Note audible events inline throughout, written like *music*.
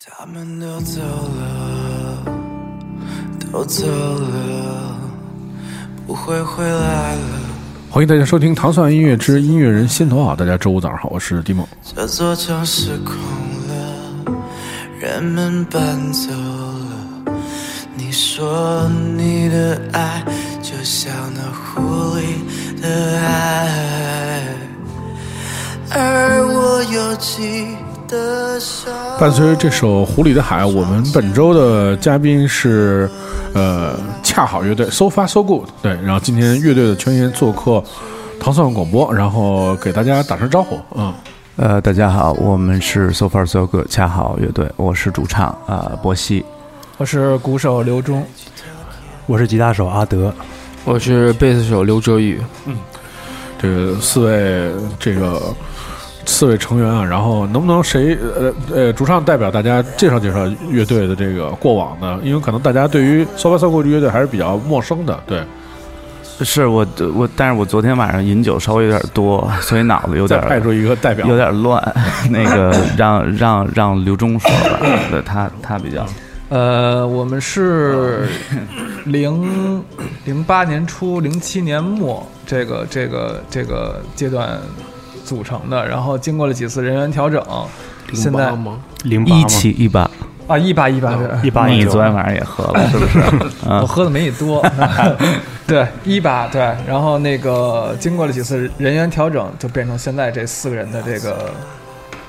他们都走了，都走了，不会回来了。欢迎大家收听《糖蒜音乐之音乐人心头好》。大家周五早上好，我是蒂梦。这座城市空了，人们搬走了。你说你的爱就像那狐狸的爱，而我。伴随着这首《湖里的海》，我们本周的嘉宾是呃恰好乐队 So Far So Good。对，然后今天乐队的全员做客糖蒜广播，然后给大家打声招呼。嗯，呃，大家好，我们是 So Far So Good 恰好乐队，我是主唱啊、呃、波西。我是鼓手刘忠，我是吉他手阿德，我是贝斯手刘哲宇。嗯这个四位这个四位成员啊，然后能不能谁呃呃主唱代表大家介绍介绍乐队的这个过往呢？因为可能大家对于 So Far So Good 乐队还是比较陌生的。对，是我我，但是我昨天晚上饮酒稍微有点多，所以脑子有点再派出一个代表，有点乱。*laughs* 那个 *laughs* 让让让刘忠说吧，对他他比较。呃，我们是零零八年初、零七年末这个这个这个阶段组成的，然后经过了几次人员调整，现在吗？一零八吗？七一八，啊一八一八对，一八一九你昨天晚上也喝了是不是？*laughs* 我喝的没你多，*laughs* 对一八对，然后那个经过了几次人员调整，就变成现在这四个人的这个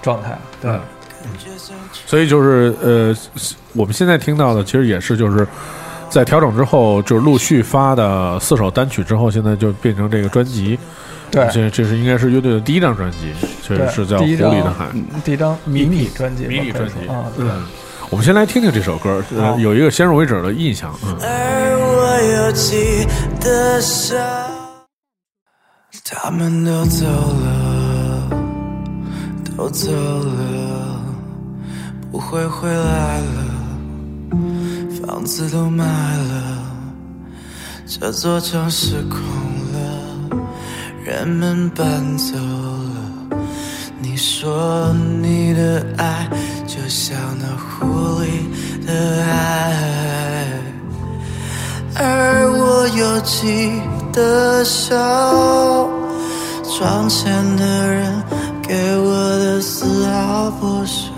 状态，对。所以就是呃，我们现在听到的其实也是就是在调整之后，就是陆续发的四首单曲之后，现在就变成这个专辑。对，这这是应该是乐队的第一张专辑，这对是叫《狐第一张狸的海》第一张迷你专辑，迷你专辑。嗯，我们先来听听这首歌，呃，有一个先入为主的印象。嗯，而我又记得伤，他们都走了，都走了，不会回来了，房子都卖了，这座城市空了，人们搬走了。你说你的爱就像那狐狸的爱，而我又记得少，窗前的人给我的丝毫不少，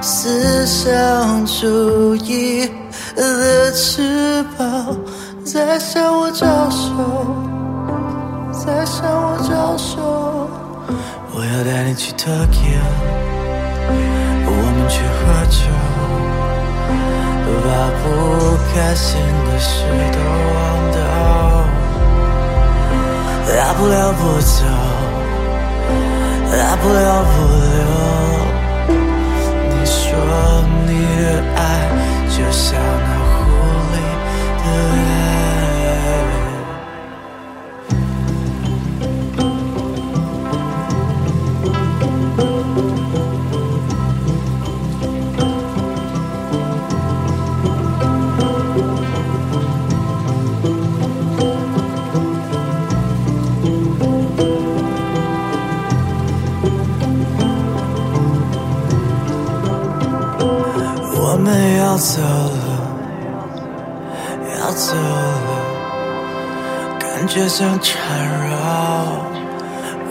思想主义的翅膀在向我招手，在向我招手。我要带你去 Tokyo，我们去喝酒，把不开心的事都忘掉。大不了不走，大不了不留。你说你的爱就像感觉像缠绕，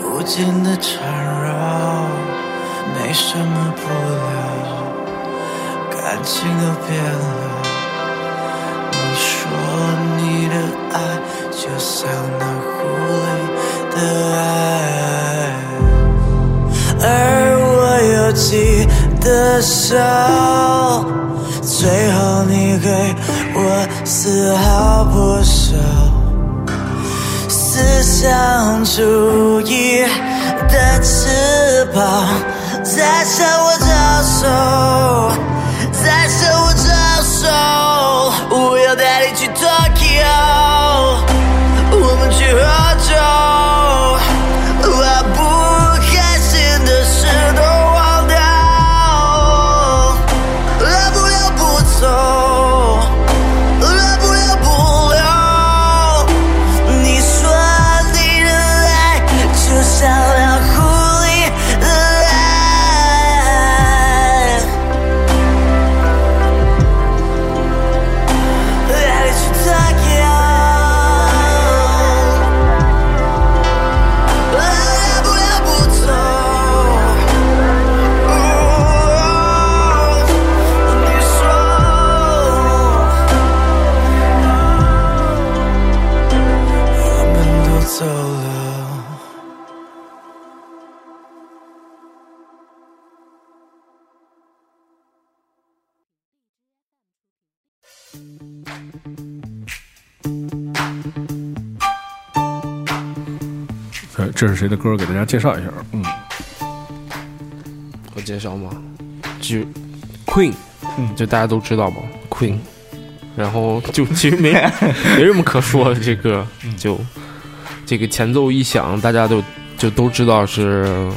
无尽的缠绕，没什么不了，感情都变了。你说你的爱就像那狐狸的爱。而我又记得少，最后你给我丝毫不舍，思想主义的翅膀在向我招手，在向我招手，我要带你去 Tokyo，我们去喝酒。谁的歌，给大家介绍一下。嗯，我介绍吗？就 Queen，嗯就大家都知道嘛，Queen。然后就其实没没什么可说的，这个就这个前奏一响，大家都就都知道是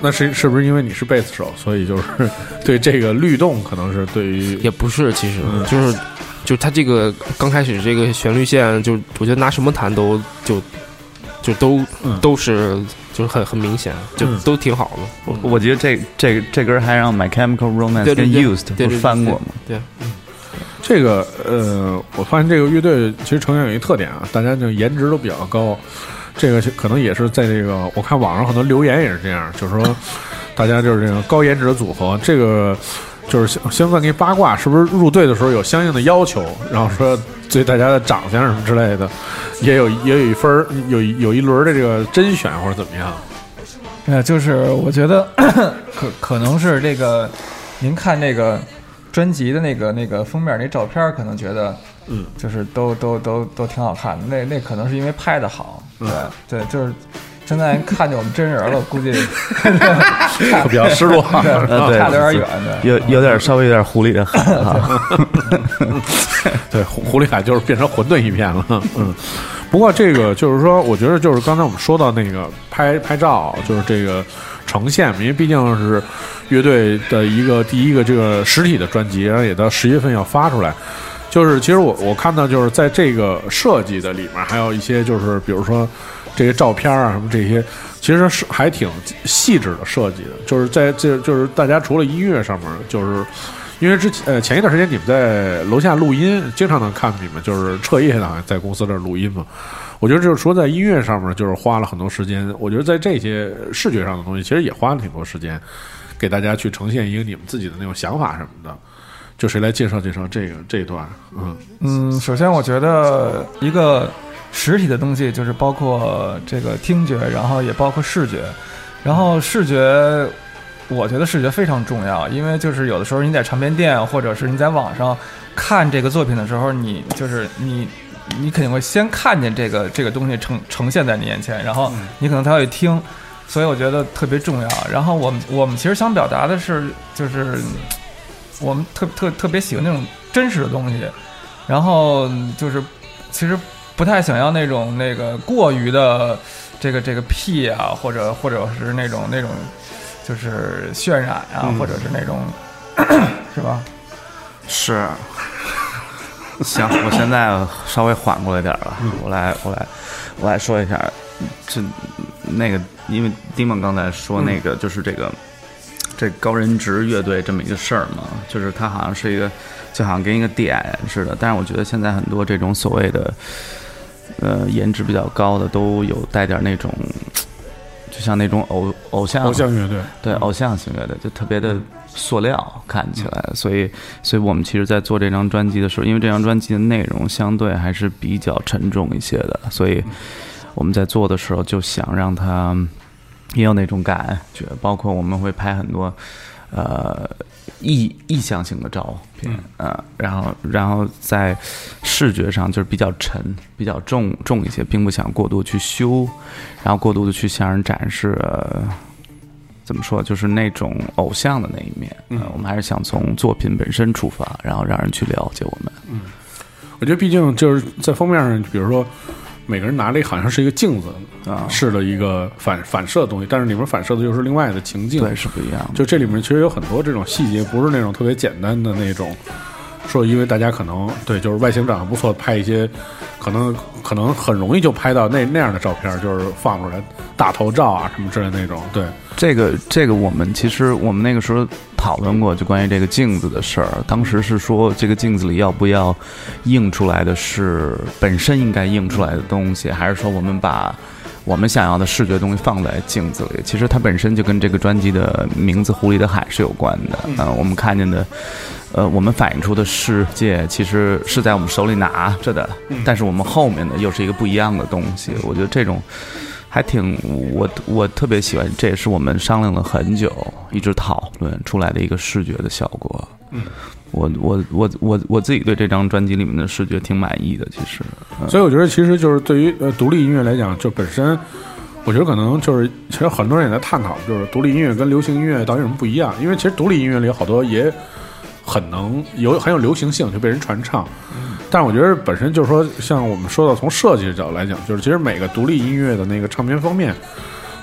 那是是不是因为你是贝斯手，所以就是 *laughs* 对这个律动可能是对于也不是，其实嗯就是就他这个刚开始这个旋律线，就我觉得拿什么弹都就就都、嗯都是就是很很明显，就嗯都挺好的。我我觉得这这这歌还让 My Chemical Romance 跟 Used 不对对是翻过吗？对，这个呃，我发现这个乐队其实成员有一特点啊，大家就颜值都比较高。这个可能也是在这个我看网上很多留言也是这样，就是说 *laughs* 大家就是这种高颜值的组合。这个就是先先问个八卦，是不是入队的时候有相应的要求？然后说对大家的长相什么之类的，也有也有一分儿有有一轮的这个甄选或者怎么样？呃，就是我觉得 *coughs* 可可能是这个，您看那个专辑的那个那个封面那照片，可能觉得，嗯，就是都都都都挺好看的。那那可能是因为拍的好，对、对，就是现在看见我们真人了，估计 *laughs* 比较失落。*laughs* 差的有点远，对。有有点稍微有点狐狸的。*laughs* 对，狐狐狸海就是变成混沌一片了。嗯，不过这个就是说，我觉得就是刚才我们说到那个拍拍照，就是这个呈现，因为毕竟是乐队的一个第一个这个实体的专辑，然后也到十月份要发出来。就是其实我我看到就是在这个设计的里面，还有一些就是比如说这些照片啊什么这些，其实是还挺细致的设计的。就是在这就是大家除了音乐上面，就是因为之前呃前一段时间你们在楼下录音，经常能看你们就是彻夜的在公司这儿录音嘛。我觉得就是说在音乐上面就是花了很多时间，我觉得在这些视觉上的东西其实也花了挺多时间，给大家去呈现一个你们自己的那种想法什么的。就谁来介绍介绍这个这一段？嗯嗯，首先我觉得一个实体的东西，就是包括这个听觉，然后也包括视觉。然后视觉，我觉得视觉非常重要，因为就是有的时候你在唱片店或者是你在网上看这个作品的时候，你就是你。你肯定会先看见这个这个东西呈呈现在你眼前，然后你可能才会听，所以我觉得特别重要。然后我们我们其实想表达的是，就是我们特特特别喜欢那种真实的东西，然后就是其实不太想要那种那个过于的这个这个 P 啊，或者或者是那种那种就是渲染啊，嗯或者是那种 *coughs* 是吧？是，行，我现在稍微缓过来点儿了，我来，我来，我来说一下，这那个，因为 Dimon 刚才说那个，就是这个。这高人值乐队这么一个事儿嘛，就是它好像是一个，就好像跟一个点似的。但是我觉得现在很多这种所谓的，呃，颜值比较高的，都有带点那种，就像那种偶偶像偶像乐队，对偶像型乐队，就特别的塑料，看起来。所以，所以我们其实，在做这张专辑的时候，因为这张专辑的内容相对还是比较沉重一些的，所以我们在做的时候就想让它也有那种感觉。包括我们会拍很多呃意意向性的照片，呃，然后然后在视觉上就是比较沉、比较重重一些，并不想过度去修，然后过度的去向人展示。呃怎么说，就是那种偶像的那一面。嗯、我们还是想从作品本身出发，然后让人去了解我们。嗯我觉得毕竟就是在封面上，比如说每个人拿了一个好像是一个镜子啊试了一个反反射的东西，但是里面反射的又是另外的情境。对，是不一样的。就这里面其实有很多这种细节，不是那种特别简单的那种。说，因为大家可能对，就是外形长得不错，拍一些可能可能很容易就拍到那那样的照片，就是放出来大头照啊什么之类那种。对，这个这个，我们其实我们那个时候讨论过，就关于这个镜子的事儿。当时是说，这个镜子里要不要映出来的是本身应该映出来的东西，还是说我们把我们想要的视觉东西放在镜子里？其实它本身就跟这个专辑的名字《狐狸的海》是有关的。嗯、我们看见的。呃，我们反映出的世界其实是在我们手里拿着的，但是我们后面的又是一个不一样的东西。我觉得这种还挺我我特别喜欢，这也是我们商量了很久，一直讨论出来的一个视觉的效果。嗯，我我我我我自己对这张专辑里面的视觉挺满意的，其实。嗯、所以我觉得其实就是对于呃独立音乐来讲，就本身我觉得可能就是，其实很多人也在探讨，就是独立音乐跟流行音乐到底有什么不一样？因为其实独立音乐里有好多也很能有很有流行性，就被人传唱。但是我觉得本身就是说，像我们说到从设计的角度来讲，就是其实每个独立音乐的那个唱片封面，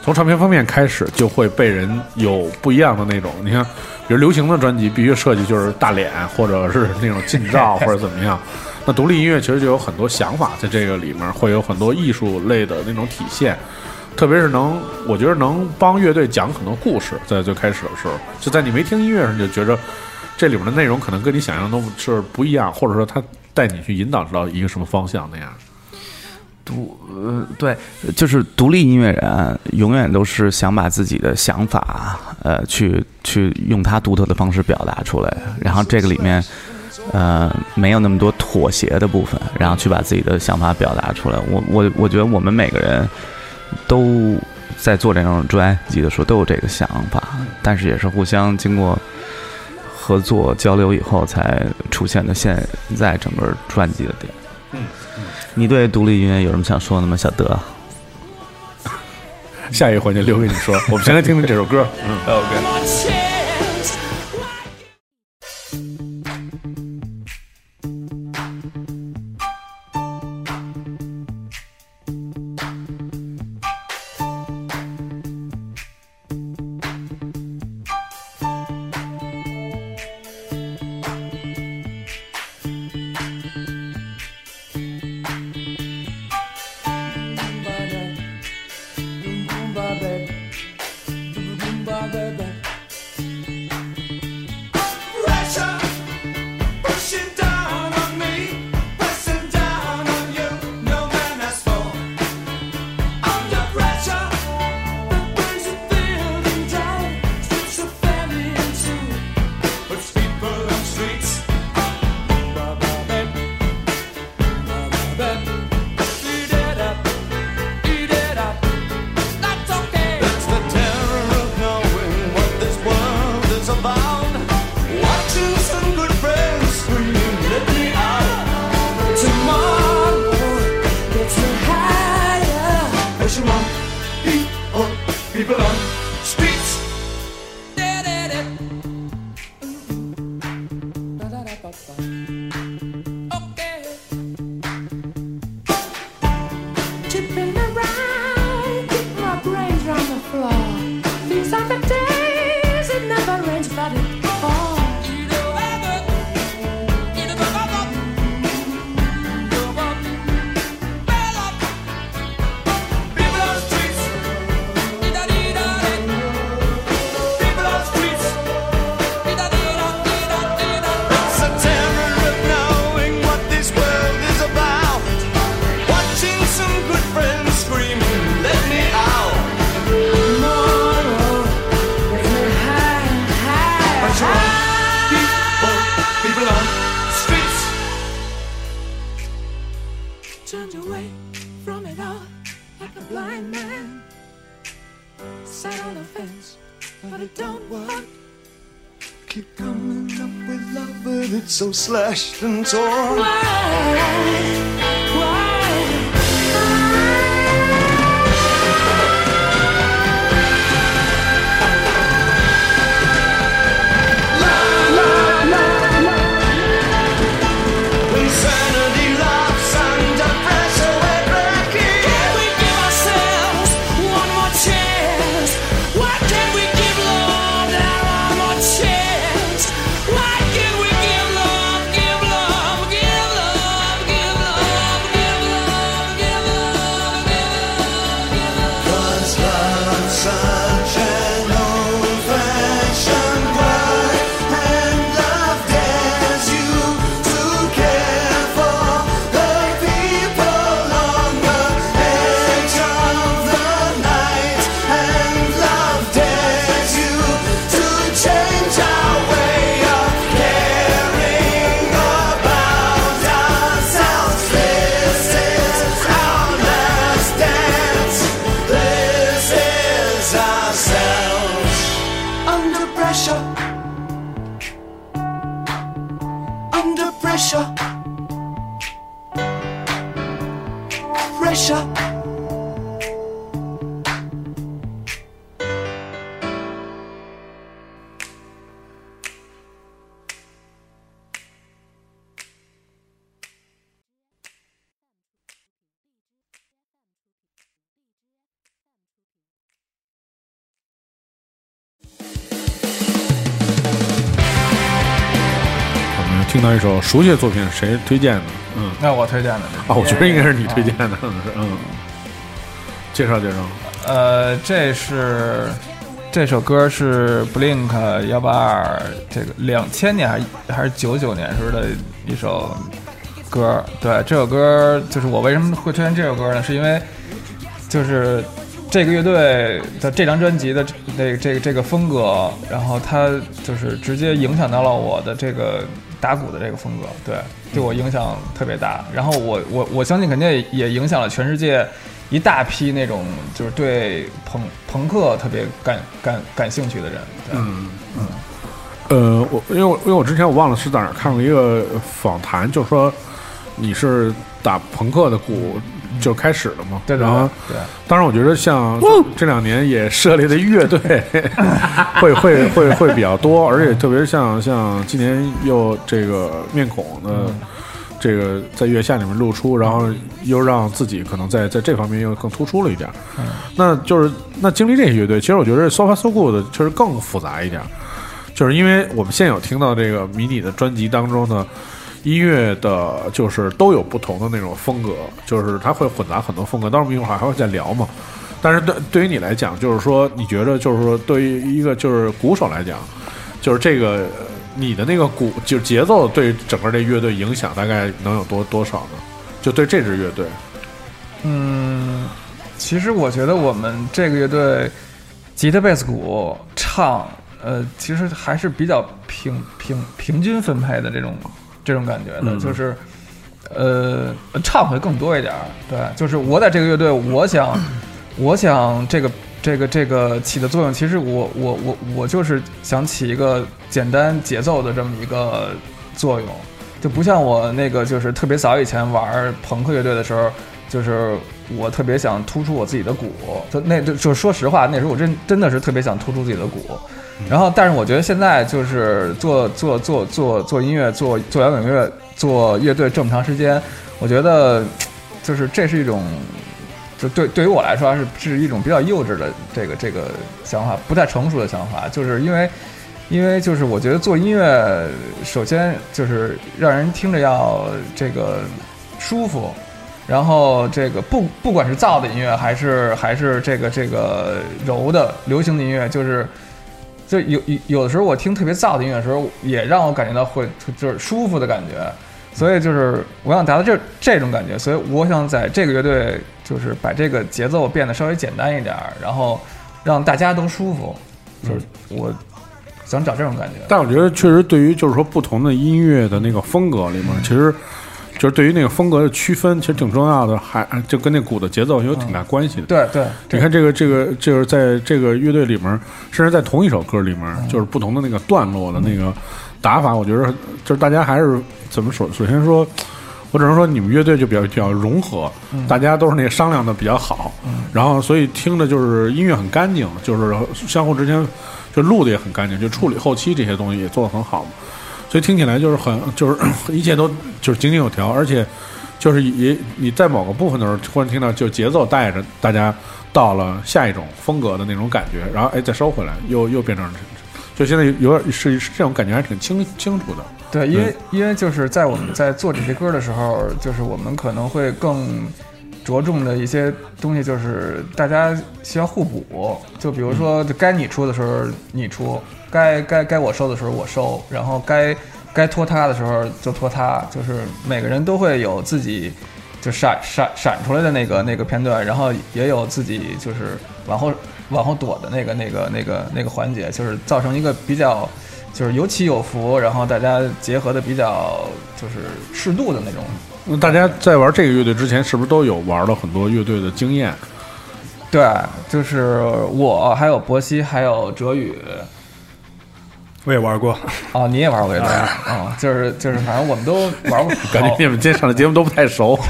从唱片封面开始就会被人有不一样的那种。你看，比如流行的专辑必须设计就是大脸，或者是那种近照，或者怎么样。*laughs* 那独立音乐其实就有很多想法在这个里面，会有很多艺术类的那种体现。特别是能，我觉得能帮乐队讲很多故事，在最开始的时候，就在你没听音乐上就觉着这里面的内容可能跟你想象中是不一样，或者说他带你去引导到一个什么方向那样。独呃对，就是独立音乐人永远都是想把自己的想法呃去去用他独特的方式表达出来，然后这个里面呃没有那么多妥协的部分，然后去把自己的想法表达出来。我我我觉得我们每个人都在做这种专辑的时候都有这个想法，但是也是互相经过合作交流以后才出现的现在整个专辑的点。嗯你对独立音乐有什么想说的吗，小德？*laughs* 下一个环节留给你说，我们先来听听这首歌。嗯，*laughs* Pressure 熟悉的作品，谁推荐的？嗯，那我推荐的啊，我觉得应该是你推荐的，嗯，介绍介绍。呃，这是这首歌是 Blink 幺八二，这个两千年还是还是九九年时候的一首歌。对，这首歌就是我为什么会推荐这首歌呢？是因为就是这个乐队的这张专辑的这个这个这个风格，然后它就是直接影响到了我的这个打鼓的这个风格，对，对我影响特别大。然后我我我相信肯定也也影响了全世界一大批那种就是对朋朋克特别感感感兴趣的人。嗯嗯，呃，我因为我因为我之前我忘了是在哪儿看过一个访谈，就是说你是打朋克的鼓就开始了嘛，对对然后对。对当然我觉得像这两年也设立的乐队 *laughs* 会会会会比较多，而且特别是像像今年又这个面孔的。这个在月下里面露出，然后又让自己可能在在这方面又更突出了一点。那就是那经历这些乐队，其实我觉得 So Far So Good 确实更复杂一点，就是因为我们现有听到这个迷你的专辑当中呢，音乐的就是都有不同的那种风格，就是它会混杂很多风格。当然我们一会儿还会再聊嘛。但是对对于你来讲，就是说你觉得就是说对于一个就是鼓手来讲，就是这个你的那个鼓就节奏对整个这乐队影响大概能有多多少呢？就对这支乐队，嗯，其实我觉得我们这个乐队，吉他、贝斯、鼓、唱，呃，其实还是比较平平平均分配的这种这种感觉的，嗯就是呃，唱会更多一点儿。对，就是我在这个乐队，我想，我想这个这个这个起的作用，其实我我我我就是想起一个简单节奏的这么一个作用。就不像我那个，就是特别早以前玩朋克乐队的时候，就是我特别想突出我自己的鼓，就那就就说实话，那时候我真真的是特别想突出自己的鼓。然后，但是我觉得现在就是做做做做做音乐、做做摇滚乐、做乐队这么长时间，我觉得就是这是一种，就对对于我来说是是一种比较幼稚的这个这个想法，不太成熟的想法，就是因为。因为就是我觉得做音乐，首先就是让人听着要这个舒服，然后这个不不管是燥的音乐还是还是这个这个柔的流行的音乐，就是就有有有的时候我听特别燥的音乐的时候，也让我感觉到会就是舒服的感觉，所以就是我想达到这这种感觉，所以我想在这个乐队就是把这个节奏变得稍微简单一点儿，然后让大家都舒服，就是我。想找这种感觉，但我觉得确实对于就是说不同的音乐的那个风格里面，其实就是对于那个风格的区分，其实挺重要的，还就跟那鼓的节奏有挺大关系的。对对，你看这个这个就是在这个乐队里面，甚至在同一首歌里面，就是不同的那个段落的那个打法，我觉得就是大家还是怎么说？首先说。我只能说，你们乐队就比较比较融合，大家都是那个商量的比较好，然后所以听的就是音乐很干净，就是相互之间就录的也很干净，就处理后期这些东西也做得很好嘛，所以听起来就是很 *coughs* 就是 *coughs* 一切都就是井井有条，而且就是也你在某个部分的时候忽然听到就节奏带着大家到了下一种风格的那种感觉，然后哎再收回来，又又变成就现在有点是是这种感觉还挺清清楚的。对，因为因为就是在我们在做这些歌的时候，就是我们可能会更着重的一些东西，就是大家需要互补。就比如说，就该你出的时候你出，该该该我收的时候我收，然后该该拖他的时候就拖他，就是每个人都会有自己就闪闪闪出来的那个那个片段，然后也有自己就是往后往后躲的那个那个那个那个环节，就是造成一个比较。就是有起有伏，然后大家结合的比较就是适度的那种。那大家在玩这个乐队之前，是不是都有玩了很多乐队的经验？对，就是我还有博西还有哲宇，我也玩过。哦，你也玩过乐队啊？就是就是，反正我们都玩过。*laughs* 感觉你们今天上的节目都不太熟。*laughs*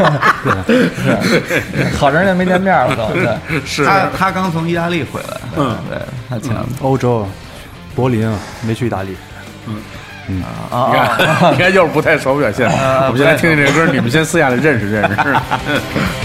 好长时间没见面了都。对，*laughs* 是他他刚从意大利回来，嗯，对他前欧洲，柏林啊，没去意大利。你看，你看又是不太熟表现。我们先来听听这个歌，你们先私下里认识认识。「*laughs*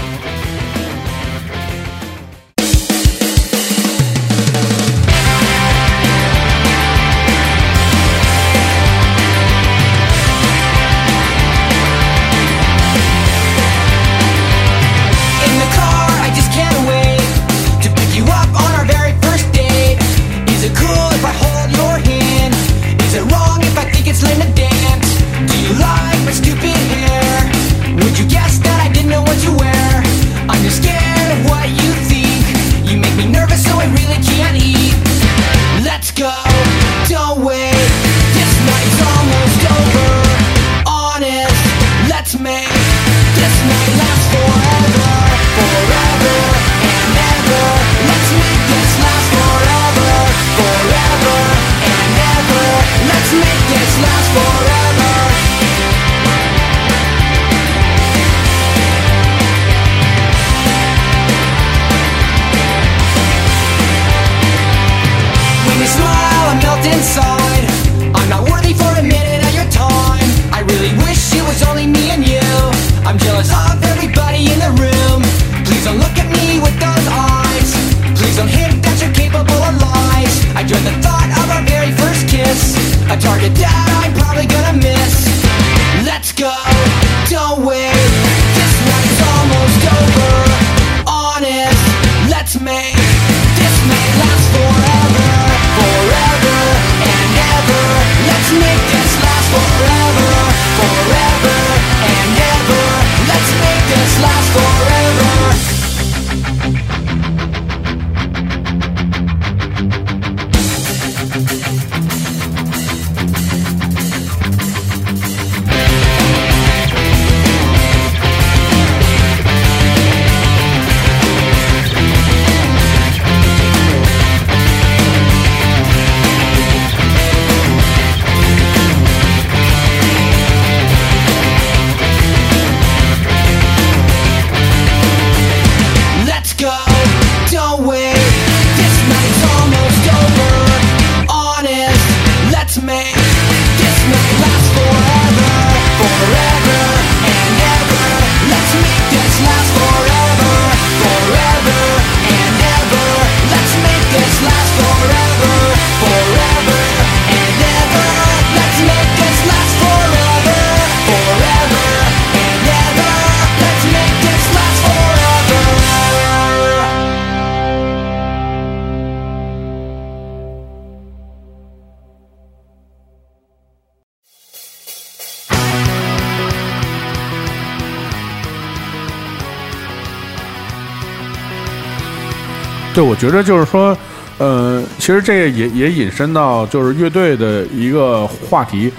我觉得就是说，呃，其实这个也也引申到就是乐队的一个话题。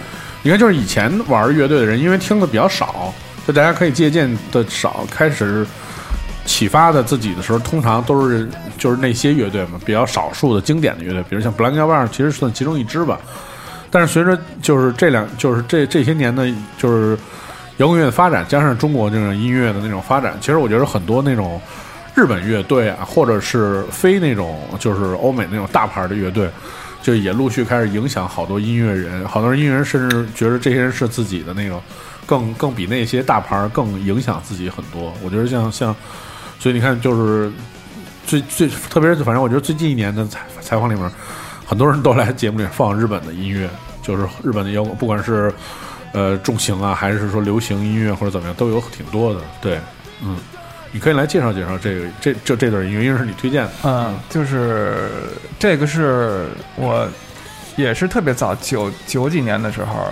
你看，就是以前玩乐队的人，因为听的比较少，就大家可以借鉴的少，开始启发的自己的时候，通常都是就是那些乐队嘛，比较少数的经典的乐队，比如像 Blank Bang，其实算其中一支吧。但是随着就是这两就是这这些年的，就是摇滚乐的发展，加上中国这种音乐的那种发展，其实我觉得很多那种日本乐队啊，或者是非那种就是欧美那种大牌的乐队，就也陆续开始影响好多音乐人，好多人音乐人甚至觉得这些人是自己的那种更更比那些大牌更影响自己很多。我觉得像像，所以你看，就是最最特别是反正我觉得最近一年的采采访里面，很多人都来节目里放日本的音乐，就是日本的摇滚，不管是呃重型啊，还是说流行音乐或者怎么样，都有挺多的。对，嗯，你可以来介绍介绍这个这这这段音乐，因为是你推荐的。嗯，就是这个是我也是特别早九九几年的时候，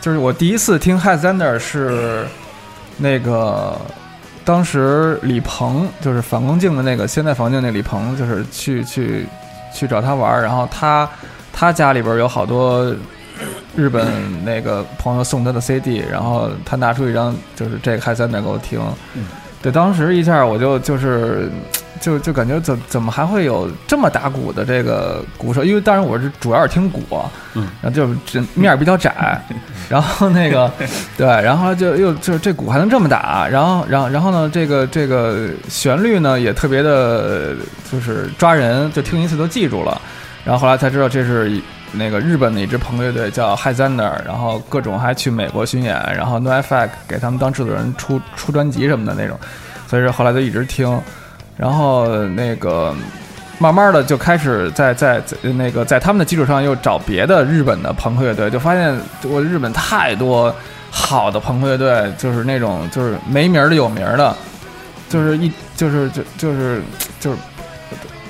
就是我第一次听 h i z a n d e r 是那个当时李鹏，就是反光镜的那个现在反光镜那李鹏，就是去去去找他玩儿，然后他他家里边儿有好多日本那个朋友送他的 CD，然后他拿出一张就是这个 h i z a n d e r 给我听，对，当时一下我就就是就就感觉怎怎么还会有这么打鼓的这个鼓手？因为当然我是主要是听鼓，嗯，然后就这面儿比较窄，*laughs* 然后那个对，然后就又就是这鼓还能这么打，然后然后然后呢，这个这个旋律呢也特别的，就是抓人，就听一次都记住了。然后后来才知道这是一那个日本的一支朋克乐队叫 h i z a n d e r 然后各种还去美国巡演，然后 NoFX 给他们当制作人出出专辑什么的那种，所以说后来就一直听，然后那个慢慢的就开始在在在那个在他们的基础上又找别的日本的朋克乐队，就发现我日本太多好的朋克乐队，就是那种就是没名儿的有名儿的，就是一就是就就是就是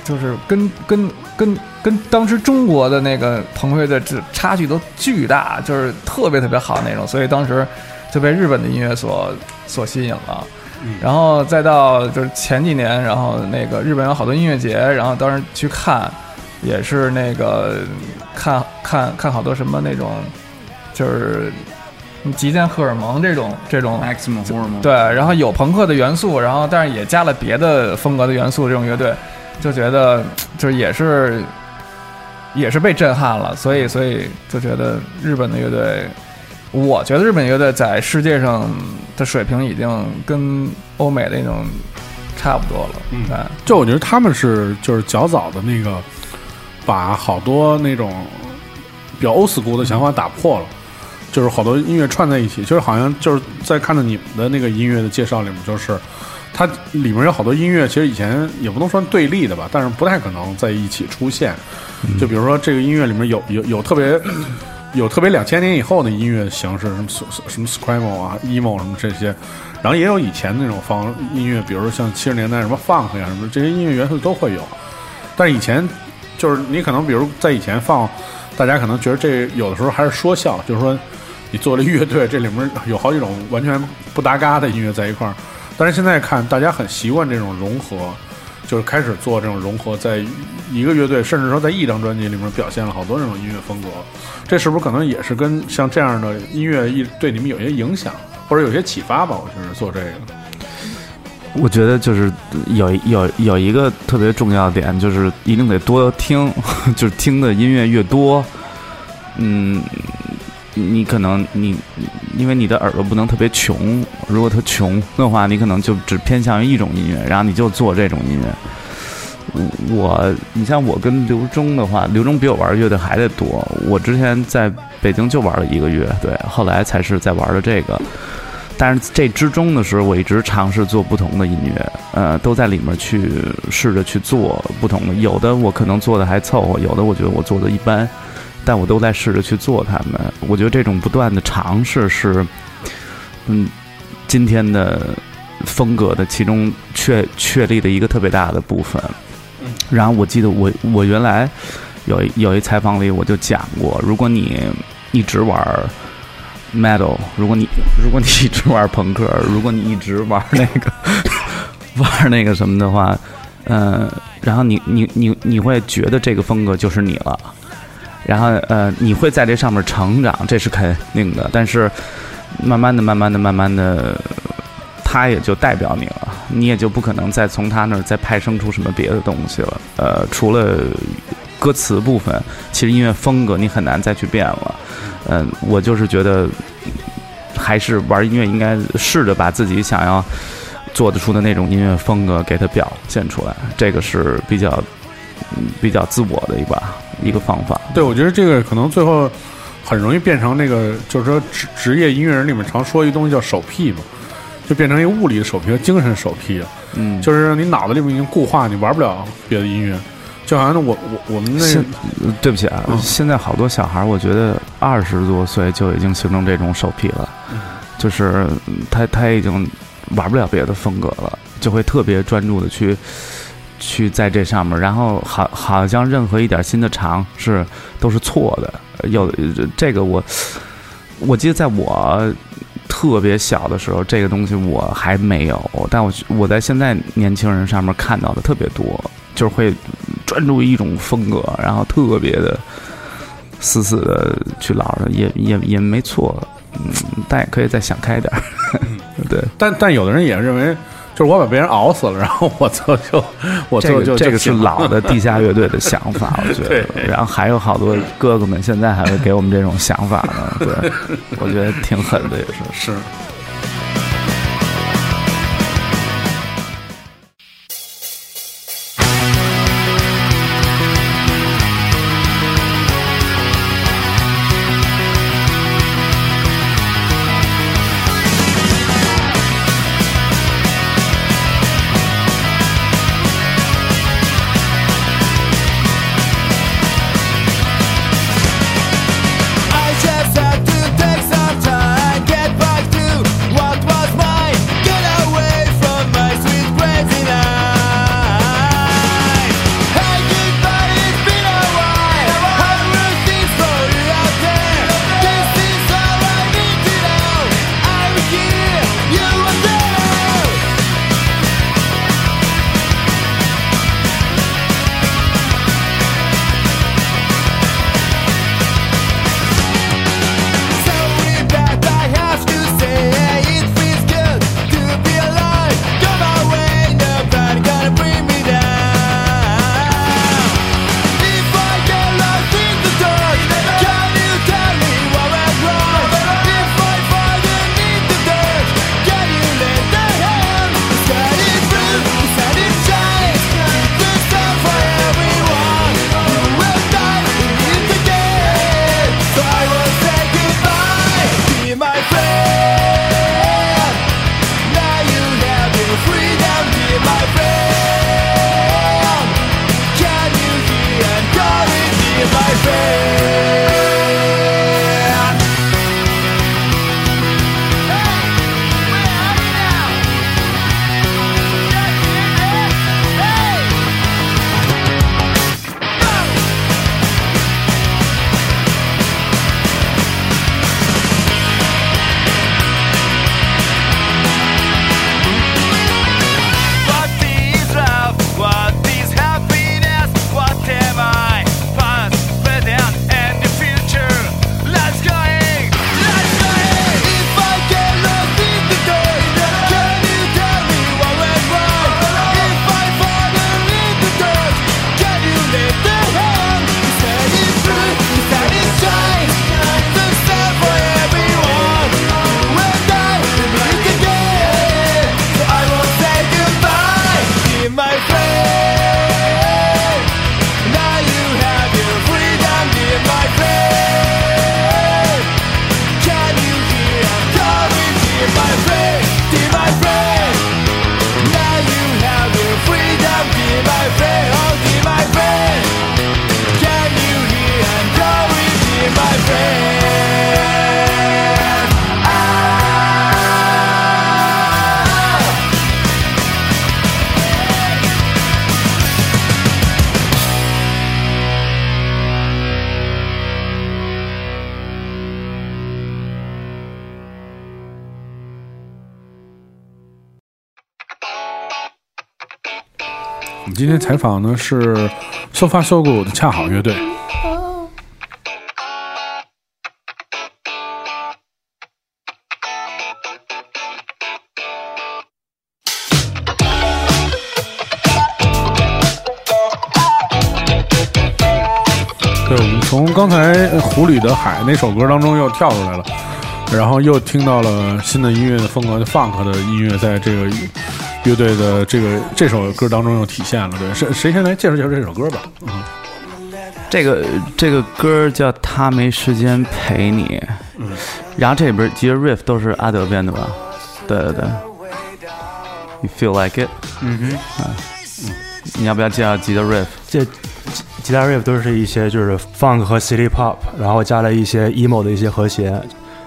就是跟跟跟跟当时中国的那个朋克乐队这差距都巨大，就是特别特别好那种，所以当时就被日本的音乐所所吸引了。然后再到就是前几年，然后那个日本有好多音乐节，然后当时去看，也是那个看看看好多什么那种，就是极限荷尔蒙这种这种 Maximum 对，然后有朋克的元素，然后但是也加了别的风格的元素，这种乐队就觉得就是也是也是被震撼了，所以所以就觉得日本的乐队，我觉得日本乐队在世界上的水平已经跟欧美的那种差不多了，嗯。对，就我觉得他们是就是较早的那个，把好多那种比较 old school 的想法打破了，就是好多音乐串在一起，就是好像就是在看到你们的那个音乐的介绍里面，就是它里面有好多音乐，其实以前也不能说对立的吧，但是不太可能在一起出现。就比如说这个音乐里面有有有特别有特别两千年以后的音乐形式，什么什么 screamo 啊、emo 什么这些，然后也有以前那种方音乐，比如说像七十年代什么 funk 呀什么这些音乐元素都会有。但是以前就是你可能比如在以前放，大家可能觉得这有的时候还是说笑，就是说你做了乐队，这里面有好几种完全不搭嘎的音乐在一块儿。但是现在看，大家很习惯这种融合，就是开始做这种融合，在一个乐队，甚至说在一张专辑里面表现了好多这种音乐风格。这是不是可能也是跟像这样的音乐一对你们有些影响，或者有些启发吧？我觉得做这个，我觉得就是有有有一个特别重要的点，就是一定得多听，*laughs* 就是听的音乐越多，嗯，你可能你因为你的耳朵不能特别穷，如果特穷的话，你可能就只偏向于一种音乐，然后你就做这种音乐。我，你像我跟刘忠的话，刘忠比我玩乐队还得多。我之前在北京就玩了一个月，对，后来才是在玩的这个。但是这之中的时候，我一直尝试做不同的音乐，呃，都在里面去试着去做不同的。有的我可能做的还凑合，有的我觉得我做的一般，但我都在试着去做它们。我觉得这种不断的尝试是，嗯，今天的风格的其中确确立的一个特别大的部分。然后我记得我我原来有一有一采访里我就讲过，如果你一直玩 metal，如果你如果你一直玩朋克，如果你一直玩那个 *laughs* 玩那个什么的话，呃，然后你你你你会觉得这个风格就是你了，然后呃你会在这上面成长，这是肯定的，但是慢慢的慢慢的慢慢的。他也就代表你了，你也就不可能再从他那儿再派生出什么别的东西了。呃，除了歌词部分，其实音乐风格你很难再去变了。嗯，我就是觉得，还是玩音乐应该试着把自己想要做得出的那种音乐风格给它表现出来，这个是比较比较自我的一把一个方法。对，我觉得这个可能最后很容易变成那个，就是说职职业音乐人里面常说一东西叫手癖嘛。就变成一个物理的手癖和精神手癖了，嗯，就是你脑子里面已经固化，你玩不了别的音乐。就好像我我我们那现对不起啊，现在好多小孩，我觉得二十多岁就已经形成这种手癖了，就是他他已经玩不了别的风格了，就会特别专注的去去在这上面，然后好好像任何一点新的尝试都是错的。有这个我我记得在我。特别小的时候，这个东西我还没有，但我我在现在年轻人上面看到的特别多，就是会专注于一种风格，然后特别的死死的去老着，也也也没错，嗯，但也可以再想开点儿，*laughs* 对。但但有的人也认为，就是我把别人熬死了，然后我就就我这个就就这个是老的地下乐队的想法，我觉得。然后还有好多哥哥们现在还会给我们这种想法呢，对，我觉得挺狠的，也是。是。采访呢是 So Far So Good 的恰好乐队。对，我们从刚才《湖里的海》那首歌当中又跳出来了，然后又听到了新的音乐的风格就，funk 的音乐在这个乐队的这个这首歌当中又体现了。对，谁谁先来介绍介绍这首歌吧？嗯，这个这个歌叫《他没时间陪你》，嗯，然后这里边其实 riff 都是阿德编的吧？对对对，You feel like it？嗯哼，嗯，你要不要介绍吉他 riff？这吉吉他 riff 都是一些就是 funk 和 city pop，然后加了一些 emo 的一些和谐，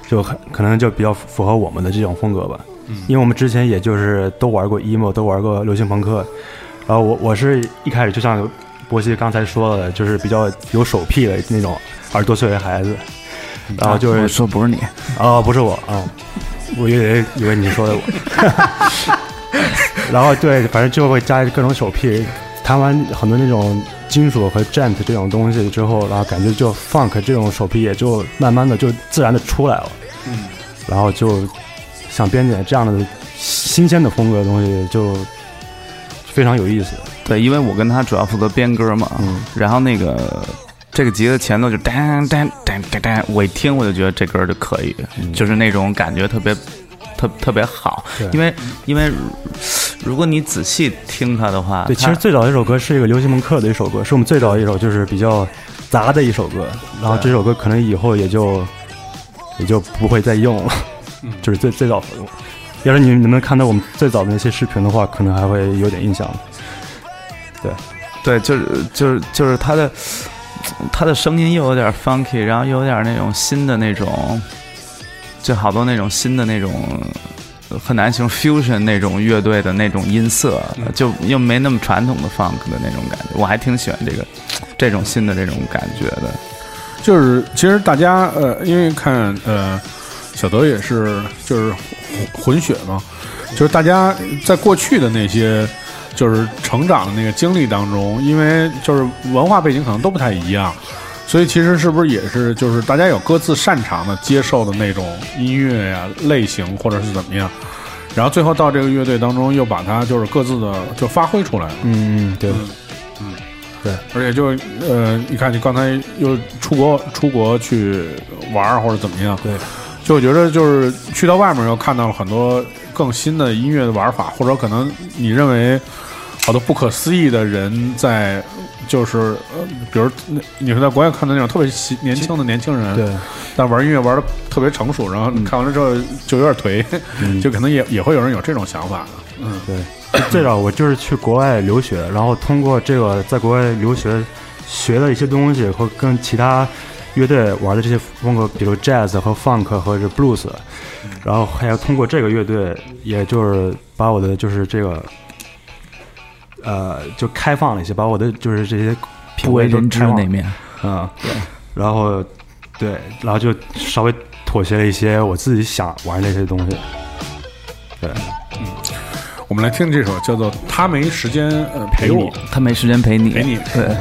就很可能就比较符合我们的这种风格吧。因为我们之前也就是都玩过 emo，都玩过流行朋克，然后我我是一开始就像波西刚才说的，就是比较有手癖的那种二十多岁的孩子，然后就我是说不是你，哦，不是我啊、我以为以为你说的我。*laughs* 然后对，反正就会加各种手癖，弹完很多那种金属和 gent 这种东西之后，然后感觉就 funk 这种手癖也就慢慢的就自然的出来了。嗯。然后就想编点这样的新鲜的风格的东西，就非常有意思。对，因为我跟他主要负责编歌嘛，嗯，然后那个这个集的前奏就当当当当当，我一听我就觉得这歌就可以，就是那种感觉特别特特别好对，因为因为如果你仔细听它的话，对，其实最早的一首歌是一个流行朋克的一首歌，是我们最早的一首就是比较杂的一首歌。然后这首歌可能以后也就也就不会再用了，就是最最早的。要是你们能看到我们最早的那些视频的话，可能还会有点印象。对，对就是就是就是他的他的声音又有点 funky，然后又有点那种新的那种，就好多那种新的那种呃很难形容 fusion 那种乐队的那种音色，就又没那么传统的 funk 的那种感觉，我还挺喜欢这个这种新的这种感觉的。就是其实大家呃，因为看呃，小德也是就是混混血嘛，就是大家在过去的那些就是成长的那个经历当中，因为就是文化背景可能都不太一样，所以其实是不是也是就是大家有各自擅长的接受的那种音乐呀、类型或者是怎么样，然后最后到这个乐队当中又把它就是各自的就发挥出来了。嗯嗯，对，对而且就呃，你看你刚才又出国出国去玩儿或者怎么样，对，就我觉得就是去到外面又看到了很多更新的音乐的玩法，或者可能你认为好多不可思议的人在，就是呃，比如那你是在国外看到那种特别年轻的年轻人，对，但玩音乐玩的特别成熟，然后看完了之后就有点颓，嗯就可能也也会有人有这种想法的，嗯，对，最早我就是去国外留学，然后通过这个在国外留学学的一些东西和跟其他乐队玩的这些风格，比如 jazz 和 funk 和这 blues，然后还要通过这个乐队，也就是把我的就是这个呃就开放了一些，把我的就是这些品味都不为人知的那面，嗯，对，然后对，然后就稍微妥协了一些我自己想玩的那些东西，对。嗯我们来听这首叫做《他没时间呃陪我》。他没时间陪你，陪你对。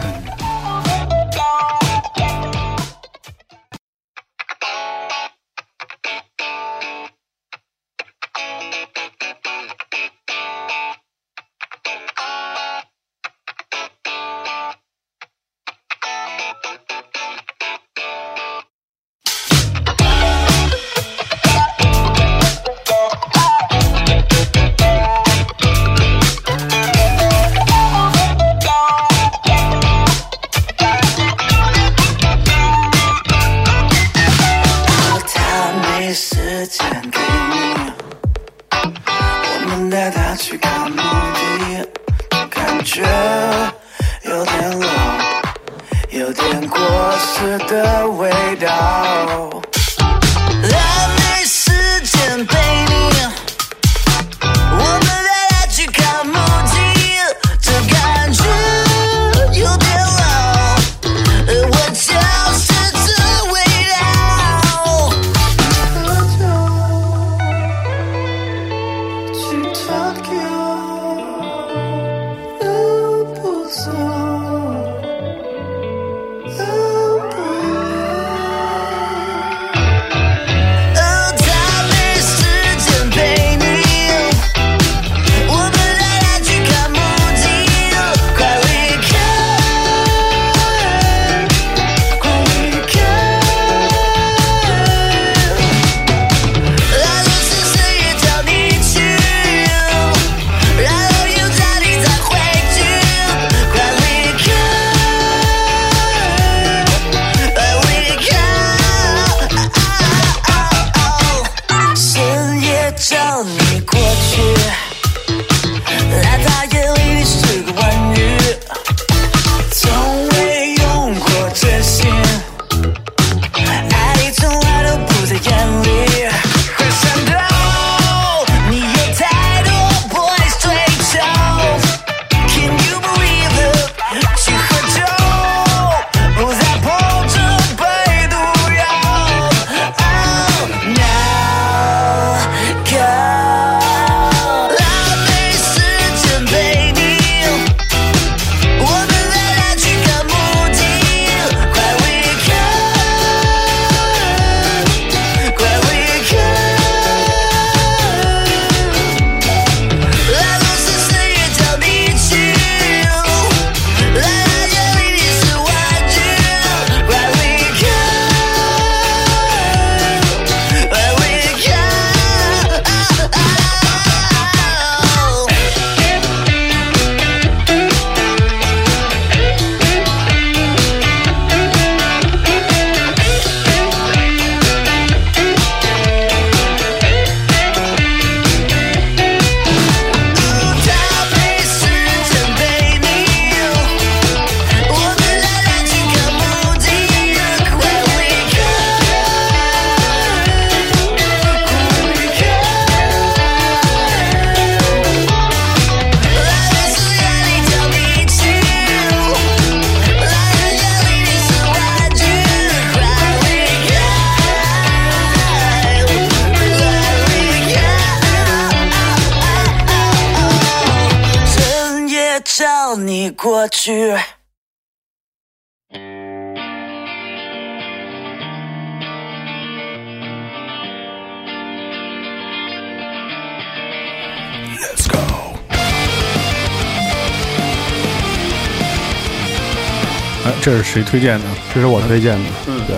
这是谁推荐的？这是我推荐的。嗯对，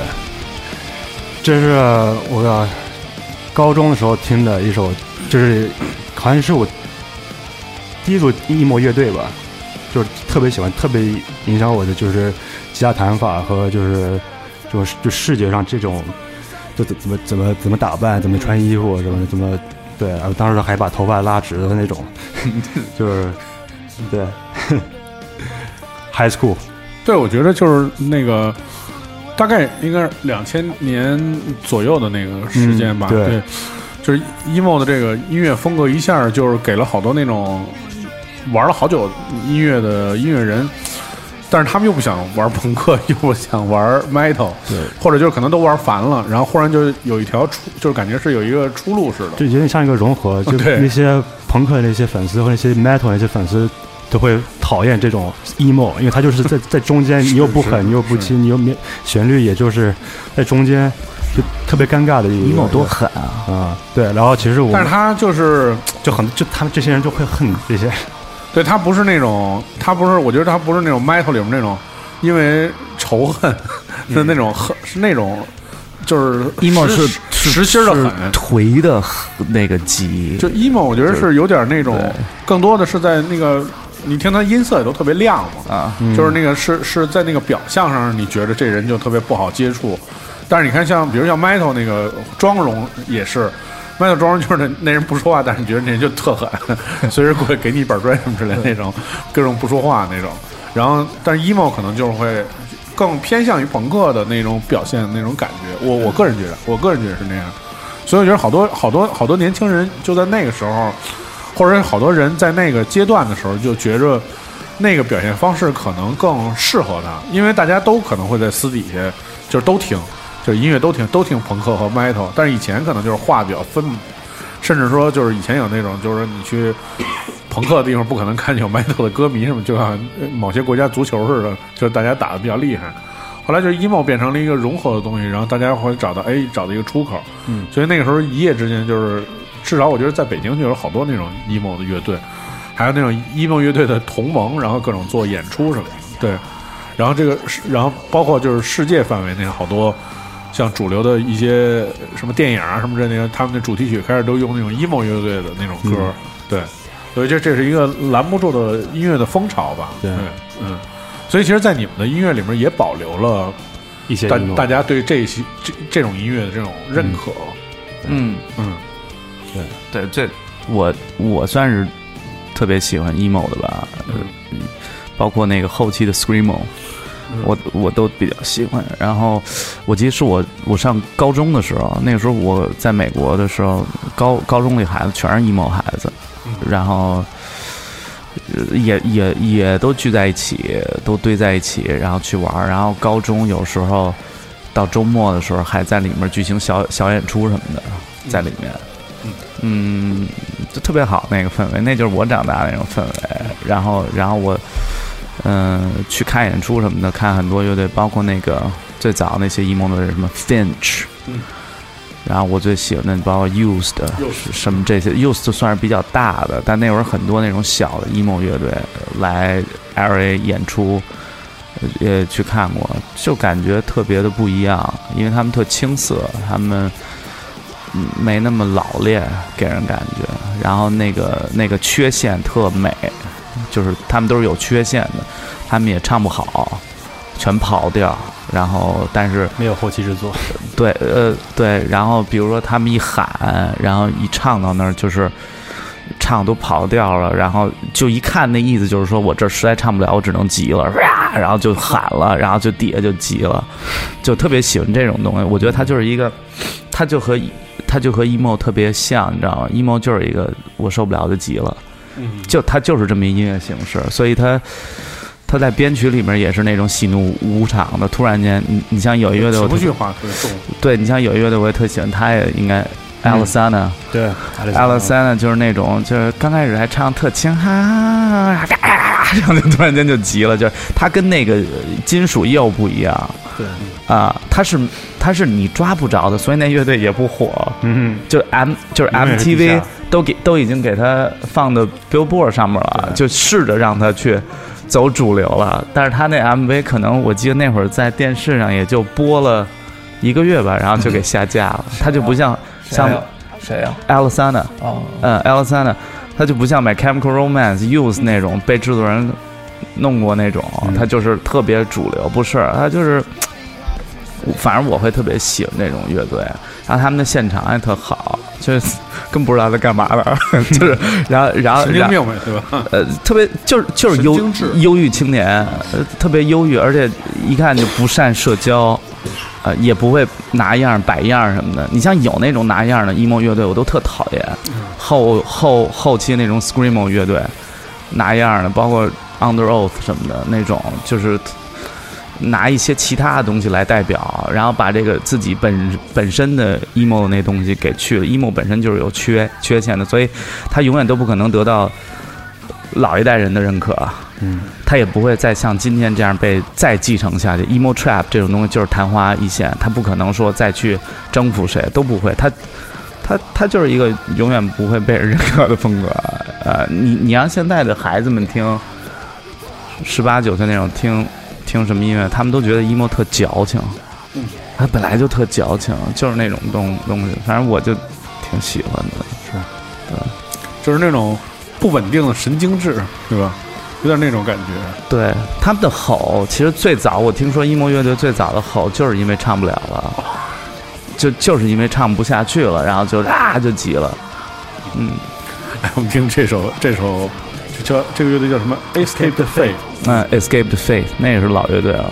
这是我的高中的时候听的一首，就是好像是我第一组 emo 乐队吧，就是特别喜欢，特别影响我的就是吉他弹法和就是就是就视觉上这种，就怎怎么怎么怎么打扮，怎么穿衣服，什么怎么对，然后当时还把头发拉直的那种，*laughs* 就是对，*laughs* high school。对，我觉得就是那个，大概应该是两千年左右的那个时间吧。嗯对就是 emo 的这个音乐风格一下就是给了好多那种玩了好久音乐的音乐人，但是他们又不想玩朋克，又不想玩 metal，对，或者就是可能都玩烦了，然后忽然就有一条出，就是感觉是有一个出路似的。就有点像一个融合，就对那些朋克的那些粉丝和那些 metal 那些粉丝都会讨厌这种 emo，因为它就是在 *laughs* 在中间，你又不狠，你又不轻，你又没旋律，也就是在中间，就特别尴尬的一个 emo 多狠啊！啊！对，然后其实我但是他就是就很就他们这些人就会恨这些，*laughs* 对他不是那种，他不是，我觉得他不是那种 metal 里面那种，因为仇恨的那种恨，是那种就是 emo 是实心的狠。颓的那个急，就 emo，我觉得是有点那种，更多的是在那个，你听他音色也都特别亮嘛，啊，就是那个是是在那个表象上，你觉得这人就特别不好接触。但是你看像，比如像 metal 那个妆容也是，metal 妆容就是那那人不说话，但是你觉得那人就特狠，*laughs* 随时过来给你一板砖什么之类的那种，各种不说话那种。然后，但是 emo 可能就是会更偏向于朋克的那种表现那种感觉。我我个人觉得，我个人觉得是那样。所以我觉得好多好多好多年轻人就在那个时候，或者好多人在那个阶段的时候就觉着那个表现方式可能更适合他，因为大家都可能会在私底下就是都听，就是音乐都听都听朋克和 metal，但是以前可能就是话比较分，甚至说就是以前有那种就是你去朋克的地方不可能看见有 metal 的歌迷什么，就像某些国家足球似的，就是大家打的比较厉害。后来就 emo 变成了一个融合的东西，然后大家会找到哎找到一个出口，嗯，所以那个时候一夜之间就是至少我觉得在北京就有好多那种 emo 的乐队，还有那种 emo 乐队的同盟，然后各种做演出什么的，对，然后这个然后包括就是世界范围内好多像主流的一些什么电影啊什么之类的，他们的主题曲开始都用那种 emo 乐队的那种歌，对，所以这这是一个拦不住的音乐的风潮吧，对嗯。所以，其实，在你们的音乐里面也保留了一些大大家对这些这这种音乐的这种认可。嗯嗯，对对，这我我算是特别喜欢 emo 的吧，嗯包括那个后期的 screamo，我我都比较喜欢。然后我记得是我我上高中的时候，那个时候我在美国的时候，高高中里孩子全是 emo 孩子，然后。呃也也也都聚在一起，都堆在一起，然后去玩儿。然后高中有时候到周末的时候，还在里面举行小小演出什么的，在里面。嗯，嗯就特别好那个氛围，那就是我长大的那种氛围。然后，然后我，嗯、去看演出什么的，看很多乐队，包括那个最早那些 emo 的人，什么 Finch，嗯然后我最喜欢的包括 Used 什么这些，Used 算是比较大的，但那会儿很多那种小的 emo 乐队来 LA 演出，呃也去看过，就感觉特别的不一样，因为他们特青涩，他们没那么老练，给人感觉，然后那个那个缺陷特美，就是他们都是有缺陷的，他们也唱不好，全跑调，然后但是没有后期制作，对，呃，对，然后比如说他们一喊，然后一唱到那儿，就是唱都跑调了，然后就一看那意思就是说我这儿实在唱不了，我只能急了，哇然后就喊了，然后就底下就急了，就特别喜欢这种东西。我觉得它就是一个，它就和它就和 emo 特别像，你知道吗？emo 就是一个我受不了就急了，就他就是这么一音乐形式，所以他他在编曲里面也是那种喜怒无常的，突然间，你你像有一乐队，我特情绪化特别重。对你像有一乐队我也特喜欢，他也应该 Alisana，对 Alisana 就是那种就是刚开始还唱特轻，哈哈哈上就突然间就急了，就是它跟那个金属又不一样。对啊，它是它是你抓不着的，所以那乐队也不火。嗯，就 M 就是 MTV 都给都已经给他放到 Billboard 上面了，就试着让他去走主流了。但是他那 MV 可能我记得那会儿在电视上也就播了一个月吧，然后就给下架了。*laughs* 他就不像像谁呀谁呀？Alessana，哦，嗯，Alessana，他就不像 My Chemical Romance、Use 那种被制作人弄过那种，他就是特别主流，不是他就是。反正我会特别喜欢那种乐队，然后他们的现场也特好，就是更不知道在干嘛了，*laughs* 就是然后然后然后神经病呗，对吧？呃特别就是就是忧忧郁青年，呃特别忧郁，而且一看就不善社交，呃也不会拿样摆样什么的。你像有那种拿样的 emo 乐队，我都特讨厌，后后后期那种 screamo 乐队拿样的，包括 Under Oath 什么的那种，就是拿一些其他的东西来代表，然后把这个自己本本身的 emo 的那东西给去了。emo 本身就是有缺缺陷的，所以他永远都不可能得到老一代人的认可。嗯，他也不会再像今天这样被再继承下去。emo trap 这种东西就是昙花一现，他不可能说再去征服谁，都不会。他他他就是一个永远不会被人认可的风格。呃，你你让现在的孩子们听十八九岁那种听听什么音乐，他们都觉得 emo 特矫情。嗯，他本来就特矫情，就是那种东东西。反正我就挺喜欢的。是，对就是那种不稳定的神经质，对吧？有点那种感觉。对他们的吼，其实最早我听说 emo 乐队最早的吼，就是因为唱不了了，就就是因为唱不下去了，然后就啊就急了。嗯，哎，我们听这首这首这叫这个乐队叫什么？Escape the Faith。嗯 Escape the Faith，那也是老乐队了。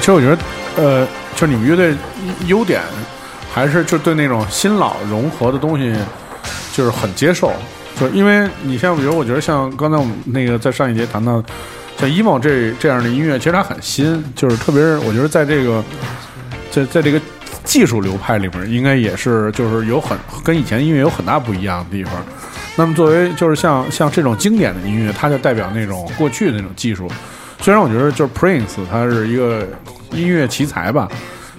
其实我觉得，呃，就是你们乐队优点还是就对那种新老融合的东西，就是很接受。就因为你像比如，我觉得像刚才我们那个在上一节谈到，像 emo 这这样的音乐，其实它很新，就是特别是我觉得在这个在在这个技术流派里面，应该也是就是有很跟以前音乐有很大不一样的地方。那么作为就是像像这种经典的音乐，它就代表那种过去的那种技术。虽然我觉得就是 Prince 他是一个音乐奇才吧，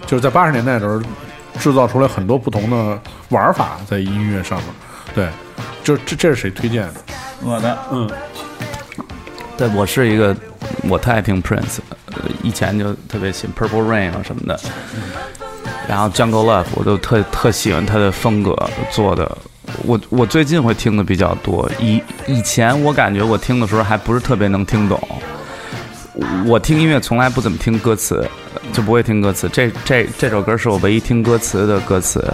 就是在八十年代的时候制造出来很多不同的玩法在音乐上面。对，就这这是谁推荐的？我的，嗯，对我是一个，我特爱听 Prince，呃，以前就特别喜欢 Purple Rain 啊什么的，然后 Jungle Love 我都特特喜欢他的风格做的。我我最近会听的比较多，以以前我感觉我听的时候还不是特别能听懂。我听音乐从来不怎么听歌词，就不会听歌词。这这这首歌是我唯一听歌词的歌词，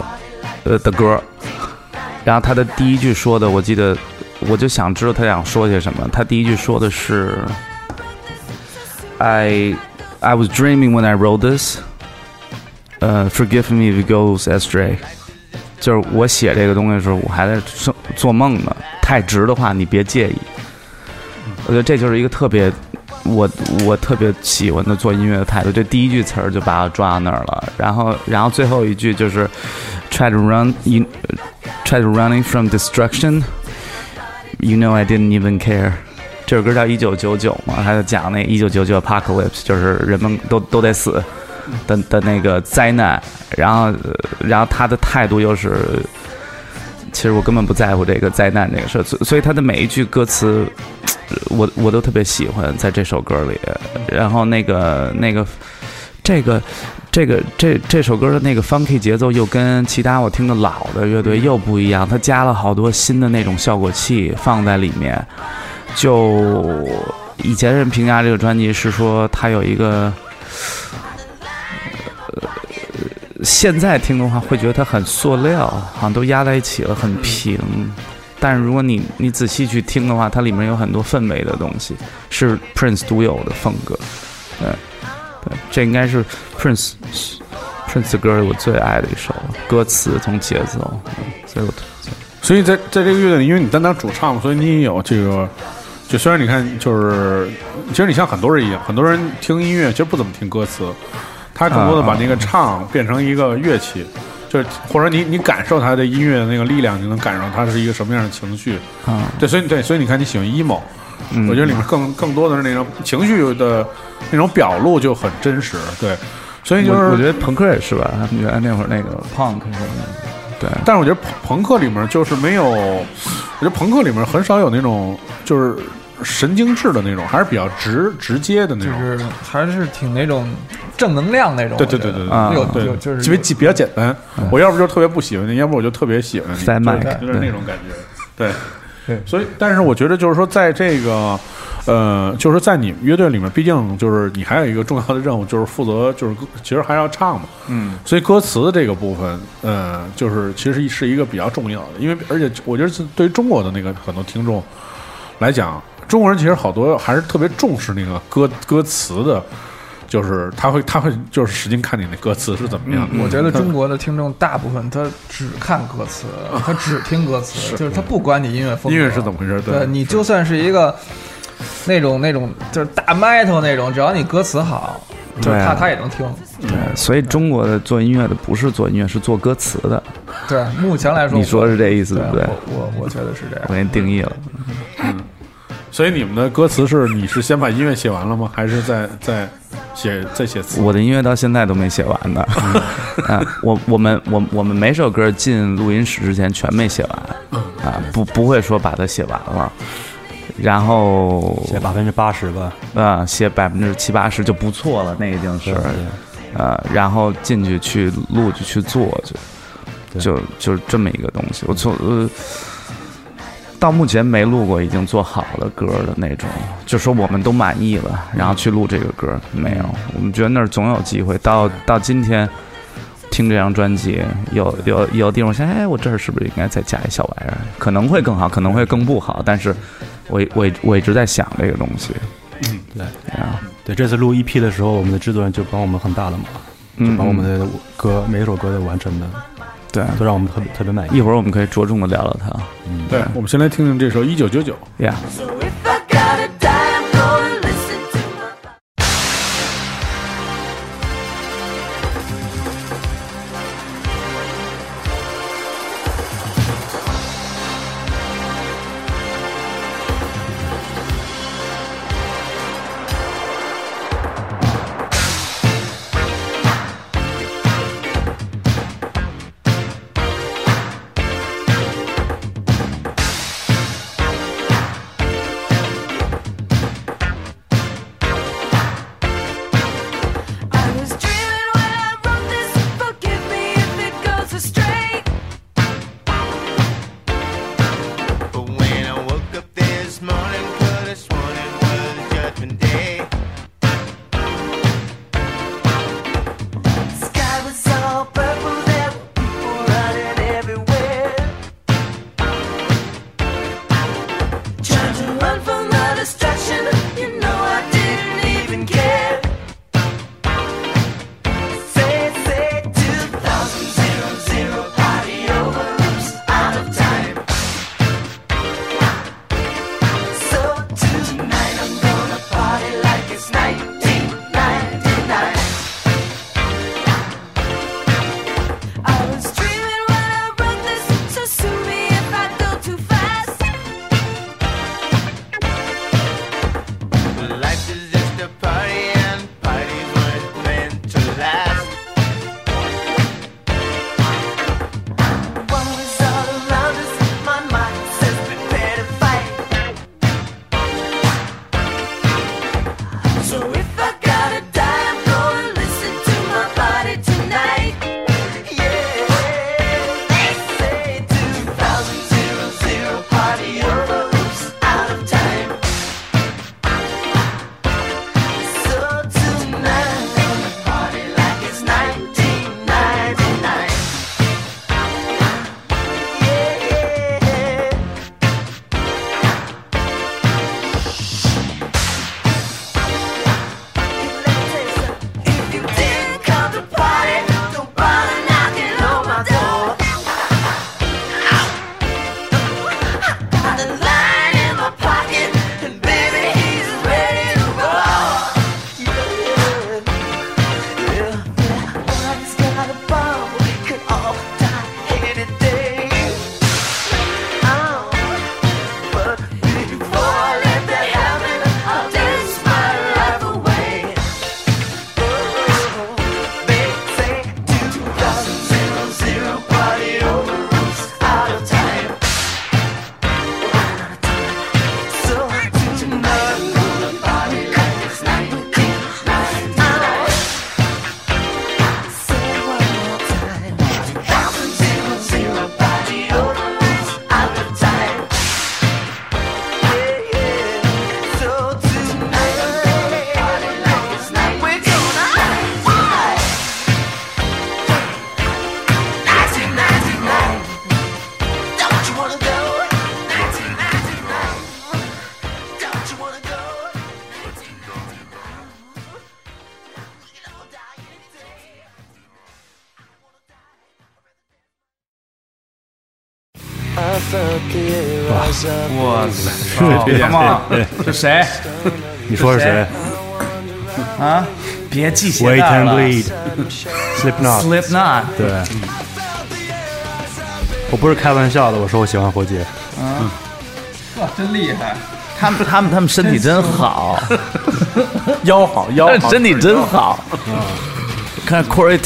呃的歌。然后他的第一句说的，我记得，我就想知道他想说些什么。他第一句说的是，I I was dreaming when I wrote this，呃、f o r g i v e me if it goes astray。就是我写这个东西的时候，我还在做做梦呢。太直的话，你别介意。我觉得这就是一个特别我我特别喜欢的做音乐的态度。这第一句词儿就把我抓到那儿了，然后然后最后一句就是 try to run you try to running from destruction。You know I didn't even care。这首歌叫《一九九九》嘛，它就讲那一九九九 apocalypse，就是人们都都得死的的那个灾难。然后然后他的态度又是，其实我根本不在乎这个灾难这个事儿，所所以他的每一句歌词。我我都特别喜欢在这首歌里，然后那个那个这个这个这这首歌的那个 funky 节奏又跟其他我听的老的乐队又不一样，它加了好多新的那种效果器放在里面。就以前人评价这个专辑是说它有一个，呃，现在听的话会觉得它很塑料，好像都压在一起了，很平。但是如果你你仔细去听的话，它里面有很多氛围的东西，是 Prince 独有的风格。对，对，这应该是 Prince Prince 的歌我最爱的一首，歌词从节奏，所以我所以在在这个乐队里，因为你担当主唱嘛，所以你也有这个。就虽然你看，就是其实你像很多人一样，很多人听音乐其实不怎么听歌词，他更多的把那个唱变成一个乐器，就是或者你你感受他的音乐的那个力量，你能感受他是一个什么样的情绪。啊，对，所以对，所以你看你喜欢 emo，、嗯我觉得里面更更多的是那种情绪的那种表露就很真实。对，所以就是我我觉得朋克也是吧，他们原来那会儿那个 punk 什么的，对，但是我觉得朋朋克里面就是没有，我觉得朋克里面很少有那种就是神经质的那种，还是比较直直接的那种就。是还是挺那种正能量那种。对对对对对啊有对，有就是特别比较简单。我要不就特别不喜欢你，要不我就特别喜欢你是 Mike，就是那种感觉。对对所以但是我觉得就是说，在这个呃，就是在你们乐队里面，毕竟就是你还有一个重要的任务，就是负责就是歌其实还要唱嘛。嗯，所以歌词这个部分，呃，就是其实是一个比较重要的，因为而且我觉得是对于中国的那个很多听众来讲，中国人其实好多还是特别重视那个歌歌词的，就是他会他会就是使劲看你那歌词是怎么样的。我觉得中国的听众大部分他只看歌词，他只听歌词，就是他不管你音乐风格，音乐是怎么回事？对你就算是一个那种那种就是大 metal 那种，只要你歌词好，就是对啊他他也能听。对，所以中国的做音乐的不是做音乐，是做歌词的。对，目前来说，你说是这意思对对不对？我我我觉得是这样我。给你定义了，所以你们的歌词是你是先把音乐写完了吗？还是在在写在写词？我的音乐到现在都没写完呢。*laughs* 啊，我我们我我们每首歌进录音室之前全没写完，啊，不不会说把它写完了，然后写百分之八十吧。啊写百分之七八十就不错了，那已经是对呃，然后进去去录就去做，就对就就是这么一个东西。我从呃到目前没录过已经做好了歌的那种，就说我们都满意了，然后去录这个歌没有。我们觉得那儿总有机会。到到今天听这张专辑，有有有地方想，哎，我这儿是不是应该再加一小玩意儿？可能会更好，可能会更不好，但是我我我一直在想这个东西。嗯，对啊，对，这次录 EP 的时候，我们的制作人就帮我们很大的忙，就嗯把我们的歌每一首歌都完成的，对，都让我们特别特别满意。一会儿我们可以着重的聊聊它。对，我们先来听听这首《一九九九》。Yeah。哇塞，干嘛？是谁你说是谁啊？别系鞋？Wait and bleed，Slipknot，Slipknot，对，我不是开玩笑的，我说我喜欢活结。哇，真厉害！他们他们他们身体真好，腰好腰好，身体真好。看 Corey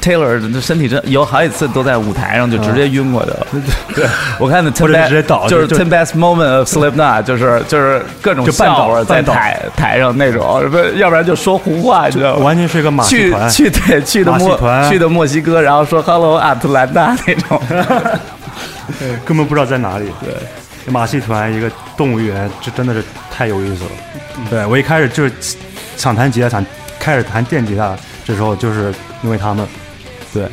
Taylor 这身体真有好几次都在舞台上就直接晕过去了。对，我看的 ten best 直接倒就是 ten best moment of Slipknot，就是就是各种就半倒笑话在台台上那种，不要不然就说胡话，你知道吗？完全是个马戏团，去对去的墨去的墨西哥，然后说 Hello 阿特兰大那种。*laughs* 根本不知道在哪里。对，马戏团一个动物园，这真的是太有意思了。对我一开始就是想弹吉他，想开始弹电吉他，这时候就是因为他们。对，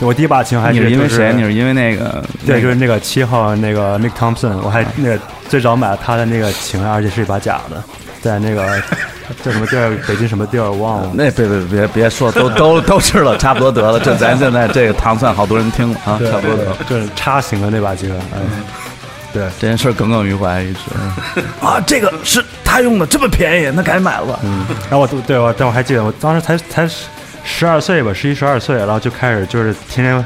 我第一把琴还是就是是因为谁？你是因为那个对，就是那个七号那个 Mick Thompson，我还那个最早买了他的那个琴，而且是一把假的，在那个叫什么地儿，北京什么地儿忘了。那别别别别说，都都都知道，差不多得了。这咱现在这个糖蒜好多人听了啊，差不多得了。就是叉形的那把琴，嗯，对，这件事儿耿耿于怀一直。*laughs* 啊，这个是他用的，这么便宜，那赶紧买了吧。嗯，然后我都对我，但我还记得我当时才才十十二岁吧，十一十二岁，然后就开始就是天天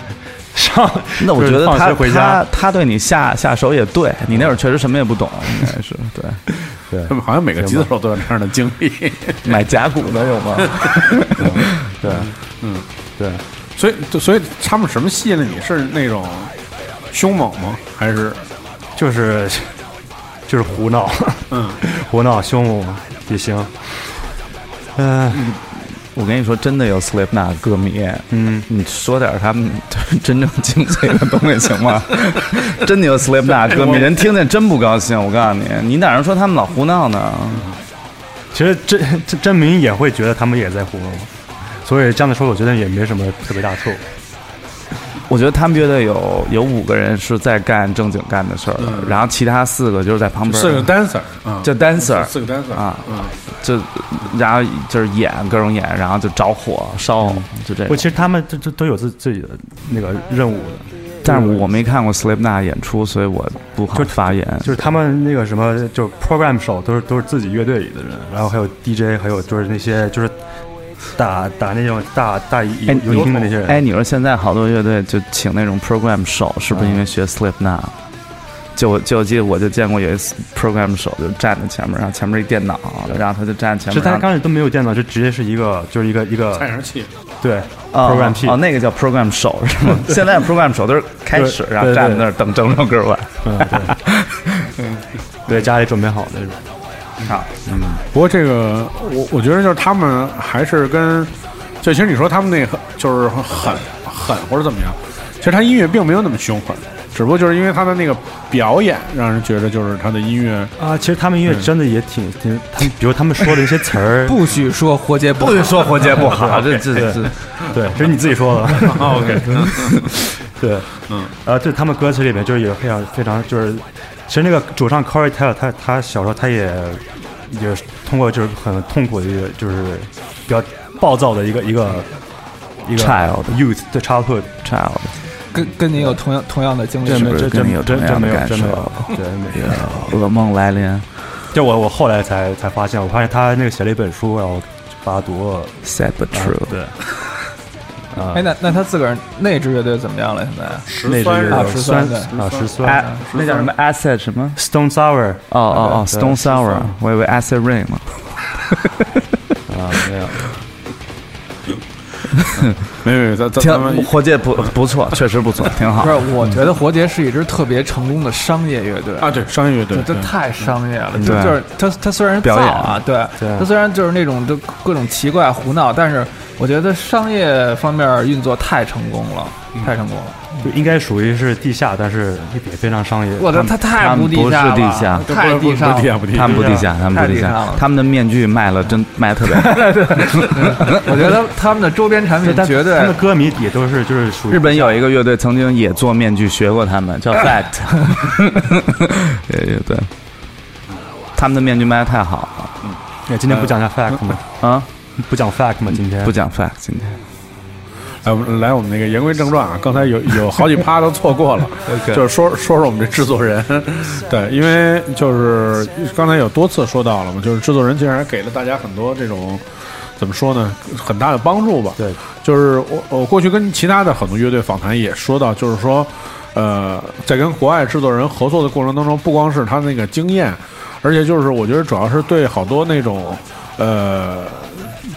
上，*laughs* 那我觉得他学回家他，他对你下下手也对，你那会儿确实什么也不懂，应该是 *laughs* 对。对他们好像每个吉他手都有这样的经历，买甲骨的有吗？对，嗯，对，所以所以他们什么吸引了你？是那种凶猛吗？还是就是就是胡闹，嗯，*laughs* 胡闹凶我也行，嗯我跟你说，真的有 Slipknot 歌迷，嗯，你说点他们真正精髓的东西行吗？*laughs* 真的有 Slipknot 歌迷，人听见真不高兴。我告诉你，你哪能说他们老胡闹呢？其实真真真民也会觉得他们也在胡闹，所以这样的说，我觉得也没什么特别大错。我觉得他们乐队有有五个人是在干正经干的事儿，然后其他四个就是在旁边四个 dancer 啊？叫 dancer 四个 dancer 啊嗯，就然后就是演各种演，然后就着火烧，就这不，个。其实他们这这都有自自己的那个任务的，但是我没看过 Slipknot 演出，所以我不好发言。就是他们那个什么，就是 program 手都是都是自己乐队里的人，然后还有 DJ，还有就是那些就是打打那种大大游哎游戏厅的那些人。哎，你说现在好多乐队就请那种 program 手，是不是因为学 Slipknot？就我就我记得我就见过有一次 program 手就站在前面，然后前面一电脑，然后他就站在前面。是他刚开始都没有电脑，就直接是一个就是一个一个散声器，对哦 program 哦，那个叫 program 手是吗？*laughs* 现在 program 手都是开始，然后站在那儿等整首歌完。嗯对，*laughs* 对家里准备好的那种。不过这个我我觉得就是他们还是跟，就其实你说他们那个就是狠狠或者怎么样，其实他音乐并没有那么凶狠，只不过就是因为他的那个表演让人觉得就是他的音乐啊，其实他们音乐真的也挺挺，他们比如他们说的一些词儿，不许说活结不好不许说活结不好，这这这对，这是你自己说的。OK，对，嗯，啊，对他们歌词里面就是有非常非常就是，其实那个主唱 Corey Taylor 他他小时候他也也是通过就是很痛苦的一个就是比较暴躁的一个一个一个 Child youth 的 childhood，child，跟跟你有同样同样的经历真是不是没真跟你有同真真没有样的感真没有受，对没有。噩梦来临就我我后来才才发现，我发现他那个写了一本书，然后把它读了。，sad but 啊 true。对，啊哎，，那那他自个儿那支乐队怎么样了？现在那酸是啊十有酸酸啊，十哎酸，那叫什么 acid 什么？Stone Sour 哦哦哦，Stone Sour，我以为 acid rain 呢。*laughs* 啊，没有。*laughs* 没有没有，咱咱咱们挺活结不不错，确实不错，挺好。不。是，我觉得活结是一支特别成功的商业乐队。啊，对商业乐队这，太商业了，就对就是他他虽然表演造啊，对，对他虽然就是那种就各种奇怪胡闹，但是我觉得商业方面运作太成功了，太成功了。就应该属于是地下，但是也非常商业。我的他太不是地下了，地下太地上了。不地下不地下他们不地下，他们不地下太地上了，他们的面具卖了真卖的特别好。*laughs* 我觉得他们的周边产品绝对他们的歌迷也都是就是属于日本有一个乐队曾经也做面具，学过他们，叫 *laughs* Fact。*laughs* 对对对，他们的面具卖的太好了。那今天不讲下 fact 吗？啊！不讲 fact 吗？今天不讲 Fact，今天来我们来我们那个言归正传啊，刚才有有好几趴都错过了，*laughs* 就是说说说我们这制作人，对，因为就是刚才有多次说到了嘛，就是制作人竟然给了大家很多这种怎么说呢，很大的帮助吧。对，就是我我过去跟其他的很多乐队访谈也说到，就是说，呃，在跟国外制作人合作的过程当中，不光是他那个经验，而且就是我觉得主要是对好多那种呃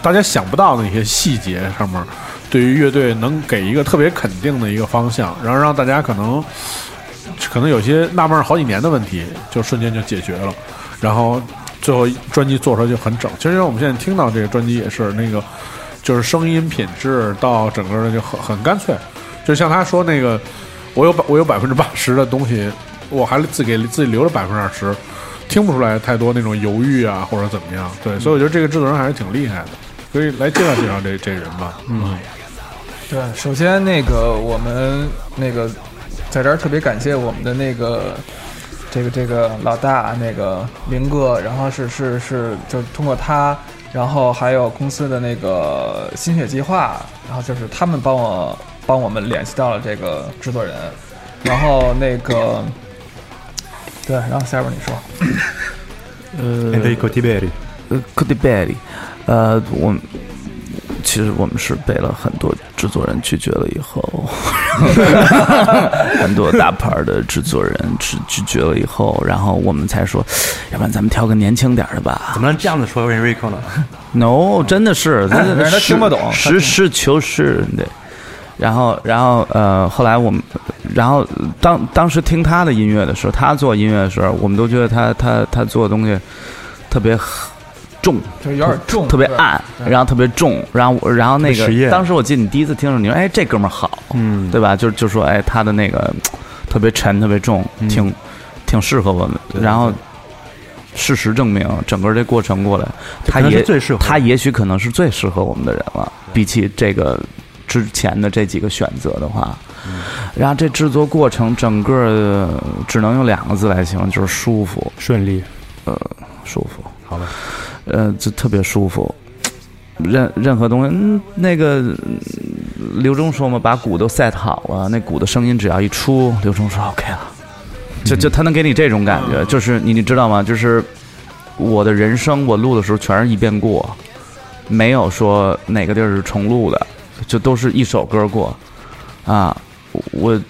大家想不到的一些细节上面，对于乐队能给一个特别肯定的一个方向，然后让大家可能可能有些纳闷好几年的问题，就瞬间就解决了，然后最后专辑做出来就很整。其实因为我们现在听到这个专辑也是那个，就是声音品质到整个的就很很干脆，就像他说那个，我有百我有百分之八十的东西，我还自给自己留了百分之二十，听不出来太多那种犹豫啊或者怎么样。对，所以我觉得这个制作人还是挺厉害的，可以来介绍介绍这这人吧。嗯，对，首先那个我们那个在这儿特别感谢我们的那个这个这个老大那个林哥，然后是是是，就通过他，然后还有公司的那个心血计划，然后就是他们帮我帮我们联系到了这个制作人，然后那个对，然后下边你说，呃 Enrico Tiberi，呃 c o d i b e r y 呃，我们其实我们是被了很多制作人拒绝了以后，*laughs* 很多大牌的制作人拒拒绝了以后，然后我们才说，要不然咱们挑个年轻点儿的吧。怎么能这样子说 Enrico 呢？No，真的是，真的人家听不懂实事求是，对。然后，然后，呃，后来我们，然后当当时听他的音乐的时候，他做音乐的时候，我们都觉得他他他做的东西特别重，就是有点重，特别暗，然后特别重，然后我然后那个，当时我记得你第一次听的时候，你说，哎，这哥们儿好，嗯，对吧？就就说，哎，他的那个特别沉，特别重，挺挺适合我们。然后事实证明，整个这过程过来，他也最适合他也许可能是最适合我们的人了，比起这个之前的这几个选择的话。然后这制作过程整个呃只能用两个字来形容，就是舒服，顺利，呃舒服。好吧，呃，就特别舒服。任任何东西，嗯，那个嗯刘忠说嘛，把鼓都 set 好了，那鼓的声音只要一出，刘忠说 OK 了，就就他能给你这种感觉，就是你你知道吗？就是我的人生，我录的时候全是一遍过，没有说哪个地儿是重录的，就都是一首歌过，啊，我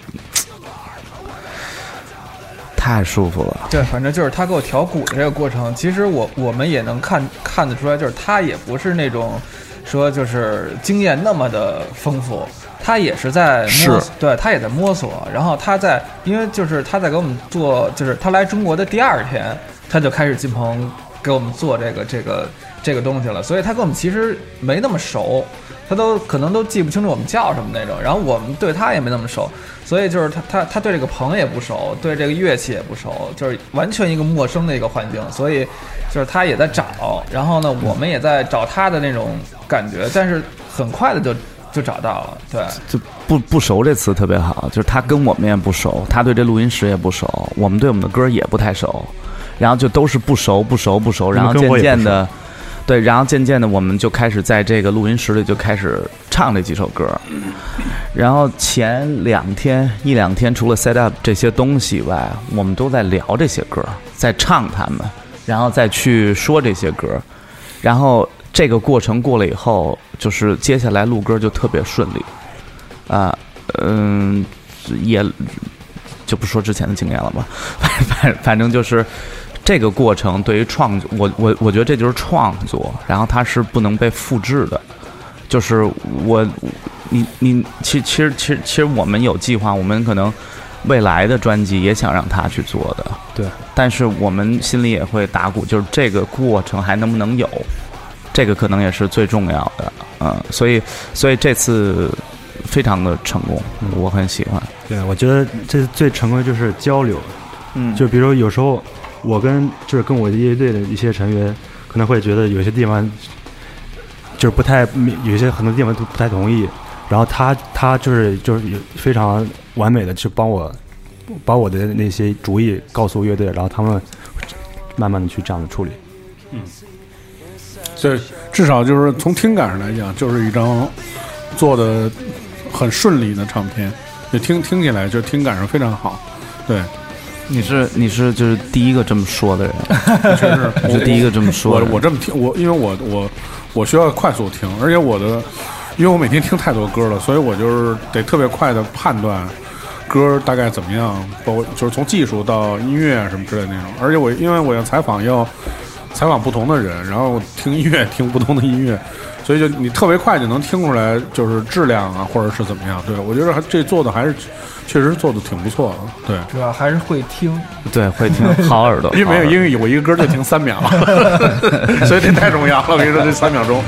太舒服了。对，反正就是他给我调鼓的这个过程，其实我我们也能看看得出来，就是他也不是那种说就是经验那么的丰富，他也是在摸是，对他也在摸索。然后他在，因为就是他在给我们做，就是他来中国的第二天，他就开始进棚给我们做这个这个这个东西了，所以他跟我们其实没那么熟，他都可能都记不清楚我们叫什么那种。然后我们对他也没那么熟，所以就是他他他对这个棚也不熟，对这个乐器也不熟，就是完全一个陌生的一个环境，所以就是他也在找，然后呢，我们也在找他的那种感觉，但是很快的就就找到了，对。就不不熟这词特别好，就是他跟我们也不熟，他对这录音室也不熟，我们对我们的歌也不太熟，然后就都是不熟不熟不熟，然后渐渐的，对，然后渐渐的我们就开始在这个录音室里就开始唱这几首歌，然后前两天一两天除了 set up 这些东西以外，我们都在聊这些歌，在唱他们，然后再去说这些歌，然后这个过程过了以后，就是接下来录歌就特别顺利。啊，嗯，也就不说之前的经验了吧，*laughs* 反反反正就是这个过程对于创作，我我我觉得这就是创作，然后它是不能被复制的，就是我你你其其实其实其实我们有计划，我们可能未来的专辑也想让他去做的，对，但是我们心里也会打鼓，就是这个过程还能不能有，这个可能也是最重要的，嗯，所以所以这次非常的成功，我很喜欢。对，我觉得这最成功的就是交流，嗯。就比如有时候我跟就是跟我的乐队的一些成员可能会觉得有些地方就是不太，有些很多地方都不太同意，然后他他就是就是有非常完美的去帮我把我的那些主意告诉乐队，然后他们慢慢的去这样的处理。嗯对，至少就是从听感上来讲，就是一张做的很顺利的唱片，就听听起来就听感上非常好。对，你是你是就是第一个这么说的人，确 *laughs* 实你是第一个这么说我。我这么听，我因为我我我需要快速听，而且我的因为我每天听太多歌了，所以我就是得特别快的判断歌大概怎么样，包括就是从技术到音乐啊什么之类的那种。而且我因为我要采访要采访不同的人，然后听音乐听不同的音乐，所以就你特别快就能听出来就是质量啊，或者是怎么样。对我觉得还这做的还是确实做的挺不错的。对。主要还是会听，对会听好耳朵，*laughs* 因为没有，因为我一个歌就听三秒，*laughs* 所以这太重要了。我跟你说，这三秒钟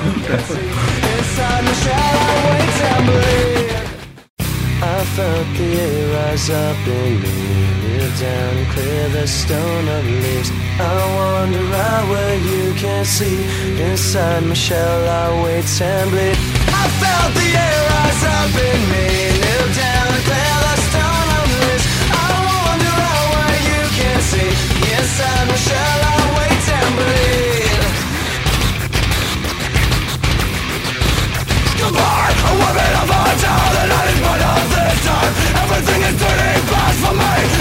down clear the stone of leaves. I wander out where you can't see. Inside my shell, I wait and bleed. I felt the air rise up in me, kneel down and clear the stone of this. I wander out where you can't see. Inside my shell, I wait and bleed. Goodbye, a weapon of a tower, the night is but of this time. Everything is turning fast for me.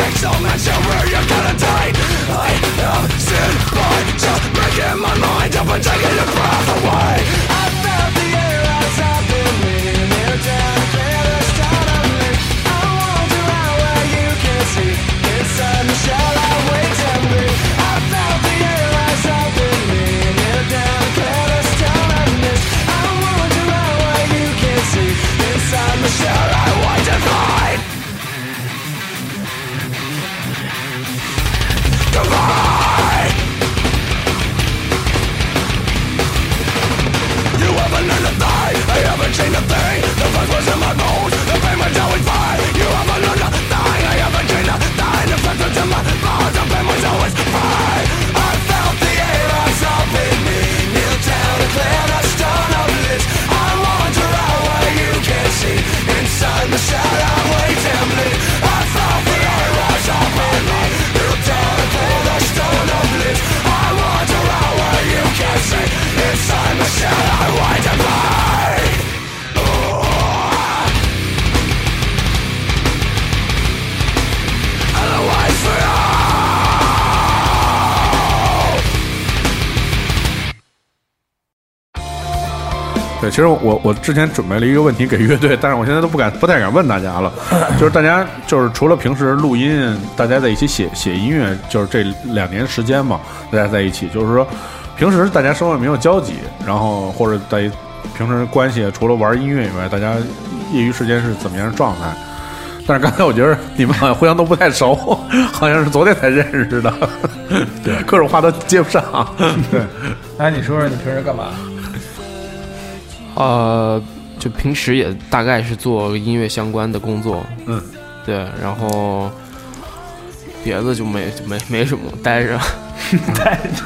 But I'm a pixel where you're gonna die. I am sin by just breaking my mind up and taking your breath away. 对，其实我我之前准备了一个问题给乐队，但是我现在都不敢不太敢问大家了。就是大家就是除了平时录音，大家在一起写写音乐，就是这两年时间嘛，大家在一起，就是说平时大家生活也没有交集，然后或者在平时关系除了玩音乐以外，大家业余时间是怎么样的状态？但是刚才我觉得你们好像互相都不太熟，好像是昨天才认识的，对，各种话都接不上，对。哎，你说说你平时干嘛？呃，就平时也大概是做音乐相关的工作，嗯，对，然后别的就没就没没什么，待着，待着，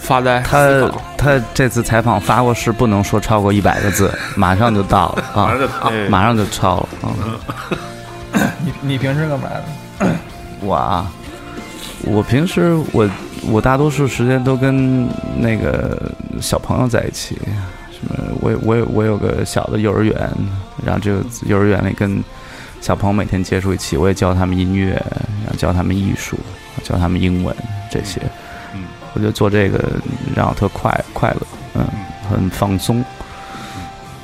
发呆，他他这次采访发过誓不能说超过一百个字，*laughs* 马上就到了啊，马上就马上就超了嗯！*laughs* 你你平时干嘛？的？我啊，我平时我我大多数时间都跟那个小朋友在一起，什么我有我有我有个小的幼儿园，然后这个幼儿园里跟小朋友每天接触一起，我也教他们音乐，然后教他们艺术，教他们英文这些。嗯，我觉得做这个让我特快快乐，嗯，很放松，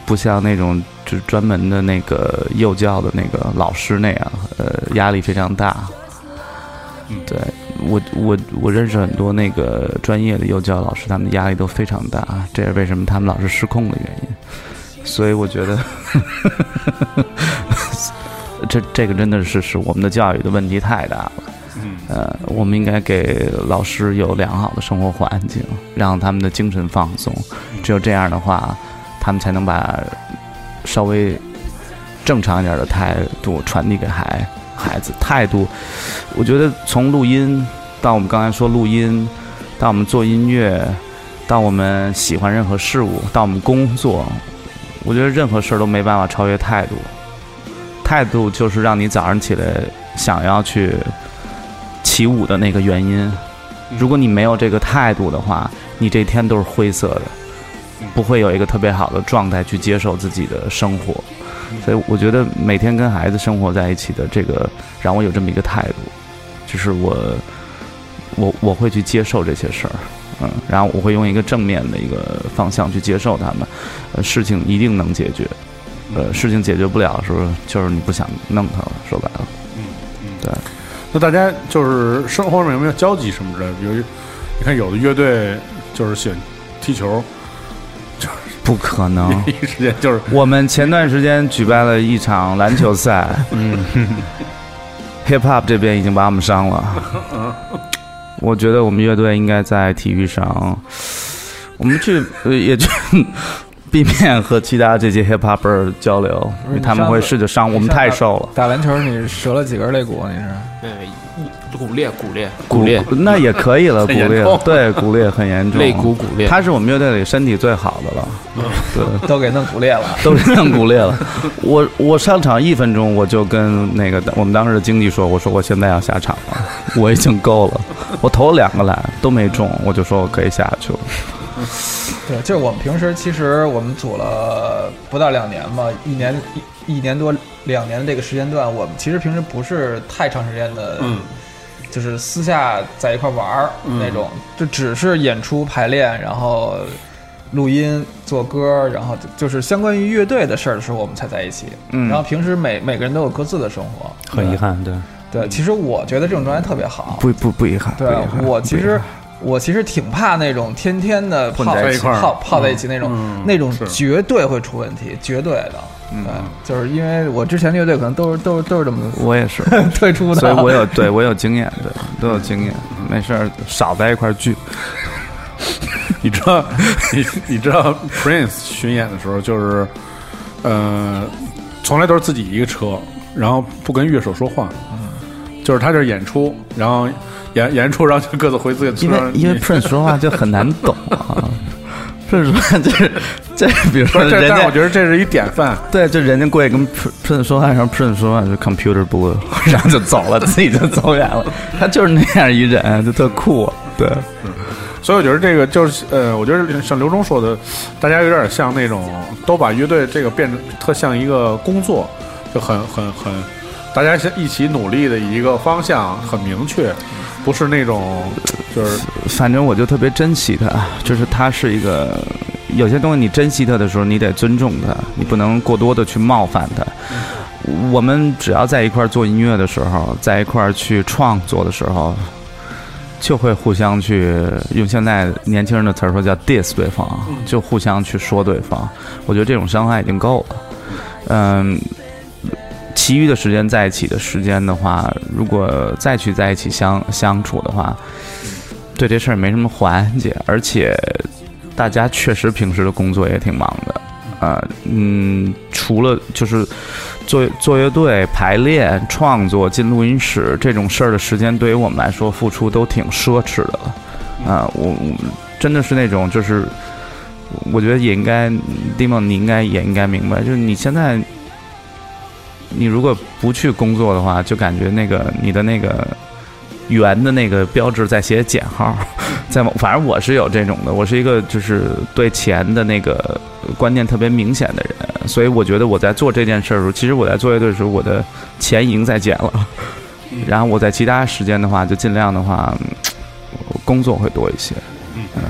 不像那种就是专门的那个幼教的那个老师那样，呃，压力非常大。嗯对我我我认识很多那个专业的幼教老师，他们的压力都非常大，这也是为什么他们老是失控的原因。所以我觉得，*laughs* 这这个真的是是我们的教育的问题太大了。嗯呃，我们应该给老师有良好的生活环境，让他们的精神放松。只有这样的话，他们才能把稍微正常一点的态度传递给孩孩子。态度，我觉得从录音到我们刚才说录音，到我们做音乐，到我们喜欢任何事物，到我们工作，我觉得任何事儿都没办法超越态度。态度就是让你早上起来想要去起舞的那个原因。如果你没有这个态度的话，你这一天都是灰色的，不会有一个特别好的状态去接受自己的生活。所以我觉得每天跟孩子生活在一起的这个，让我有这么一个态度，就是我我我会去接受这些事儿，嗯，然后我会用一个正面的一个方向去接受他们，呃，事情一定能解决，呃，事情解决不了的时候，就是你不想弄它了，说白了，嗯嗯。对。那大家就是生活上有没有交集什么之类的？比如，你看有的乐队就是喜欢踢球，就不可能。第 *laughs* 一时间就是我们前段时间举办了一场篮球赛，*laughs* 嗯，hip hop 这边已经把我们伤了。*laughs* 我觉得我们乐队应该在体育上，我们去呃也去避免和其他这些 hip hopper 交流，因为他们会试着伤我们太瘦了。打篮球你折了几根肋骨？你是？呃，骨裂，骨裂，骨裂，那也可以了，*laughs* 骨裂对，骨裂很严重，肋骨骨裂。他是我们乐队里身体最好的了，对，*laughs* 都给弄骨裂了。*laughs* 都给弄骨裂了。我我上场一分钟，我就跟那个我们当时的经纪说，我说我现在要下场了，我已经够了。我投了两个篮都没中，我就说我可以下去了。对，就是我们平时其实我们组了不到两年吧，一年一一年多两年的这个时间段，我们其实平时不是太长时间的，嗯，就是私下在一块玩儿那种，就只是演出排练，然后录音做歌，然后就就是相关于乐队的事儿的时候，我们才在一起。嗯。然后平时每每个人都有各自的生活，很遗憾，对，对，其实我觉得这种状态特别好。不不不遗憾，对我其实我其实挺怕那种天天的泡在一块儿。泡泡在一起那种，嗯那种绝对会出问题，绝对的。嗯，就是因为我之前乐队可能都是都是都是这么我也是，*laughs* 退出的，所以我有对我有经验，对都有经验，没事儿少在一块儿聚。*laughs* 你知道，你你知道 Prince 巡演的时候，就是，呃，从来都是自己一个车，然后不跟乐手说话，就是他这儿演出，然后演演出，然后就各自回自己的车因为上。因为 Prince 说话就很难懂啊。*laughs* Prince 说话就是这，比如说这，人家但我觉得这是一典范。对，就人家过去跟 Pr- Prince 说话，然后 Prince 说话就 Computer Blue，*laughs* 然后就走了，自己就走远了。他就是那样一人，就特酷。对，所以我觉得这个就是呃，我觉得像刘忠说的，大家有点像那种都把乐队这个变成特像一个工作，就很很很，大家一起努力的一个方向很明确，不是那种就是反正我就特别珍惜他，就是他是一个有些东西你珍惜他的时候，你得尊重他，你不能过多的去冒犯他。我们只要在一块儿做音乐的时候，在一块儿去创作的时候，就会互相去用现在年轻人的词儿说叫 diss 对方，就互相去说对方。我觉得这种伤害已经够了。嗯，其余的时间在一起的时间的话，如果再去在一起相相处的话，对这事儿没什么缓解，而且大家确实平时的工作也挺忙的。啊，嗯，除了就是做做乐队、排练、创作、进录音室这种事儿的时间，对于我们来说付出都挺奢侈的了。啊，我我真的是那种，就是我觉得也应该，Dimon 你应该也应该明白，就是你现在你如果不去工作的话，就感觉那个你的那个圆的那个标志在写减号，*laughs* 在反正我是有这种的，我是一个就是对钱的那个观念特别明显的人，所以我觉得我在做这件事儿的时候，其实我在做乐队的时候，我的钱已经在减了，然后我在其他时间的话，就尽量的话，嗯工作会多一些。嗯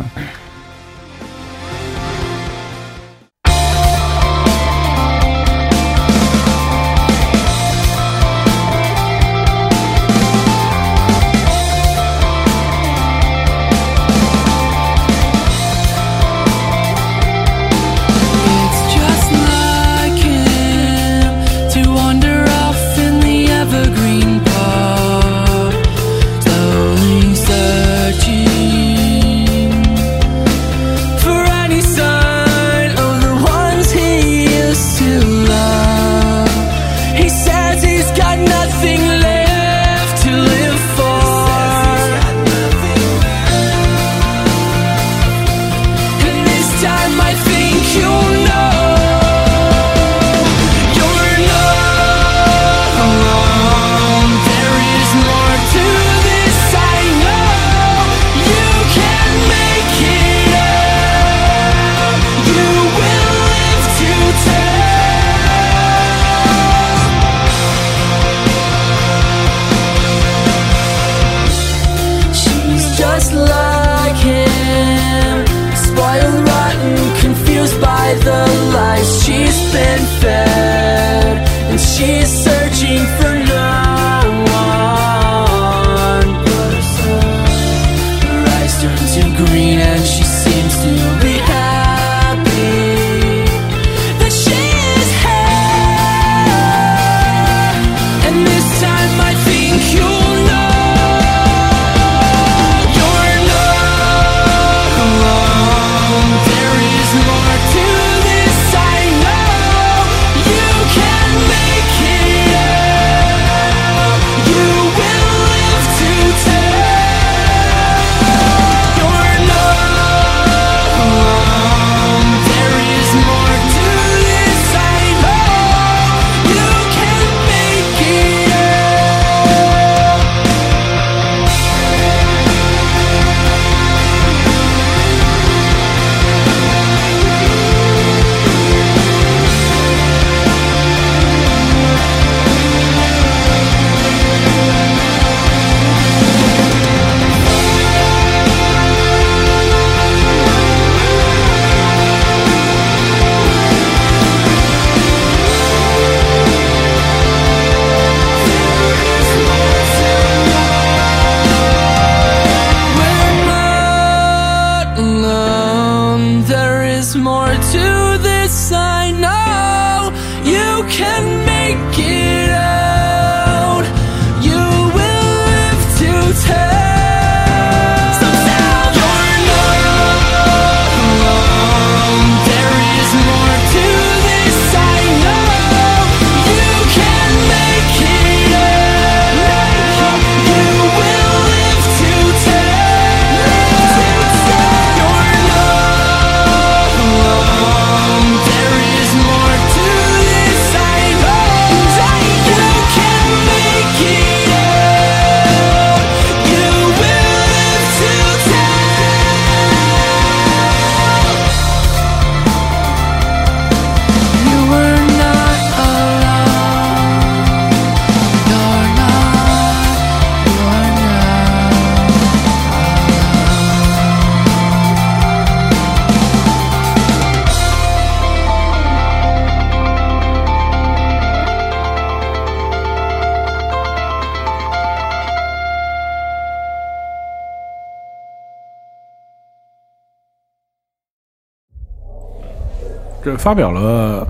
这发表了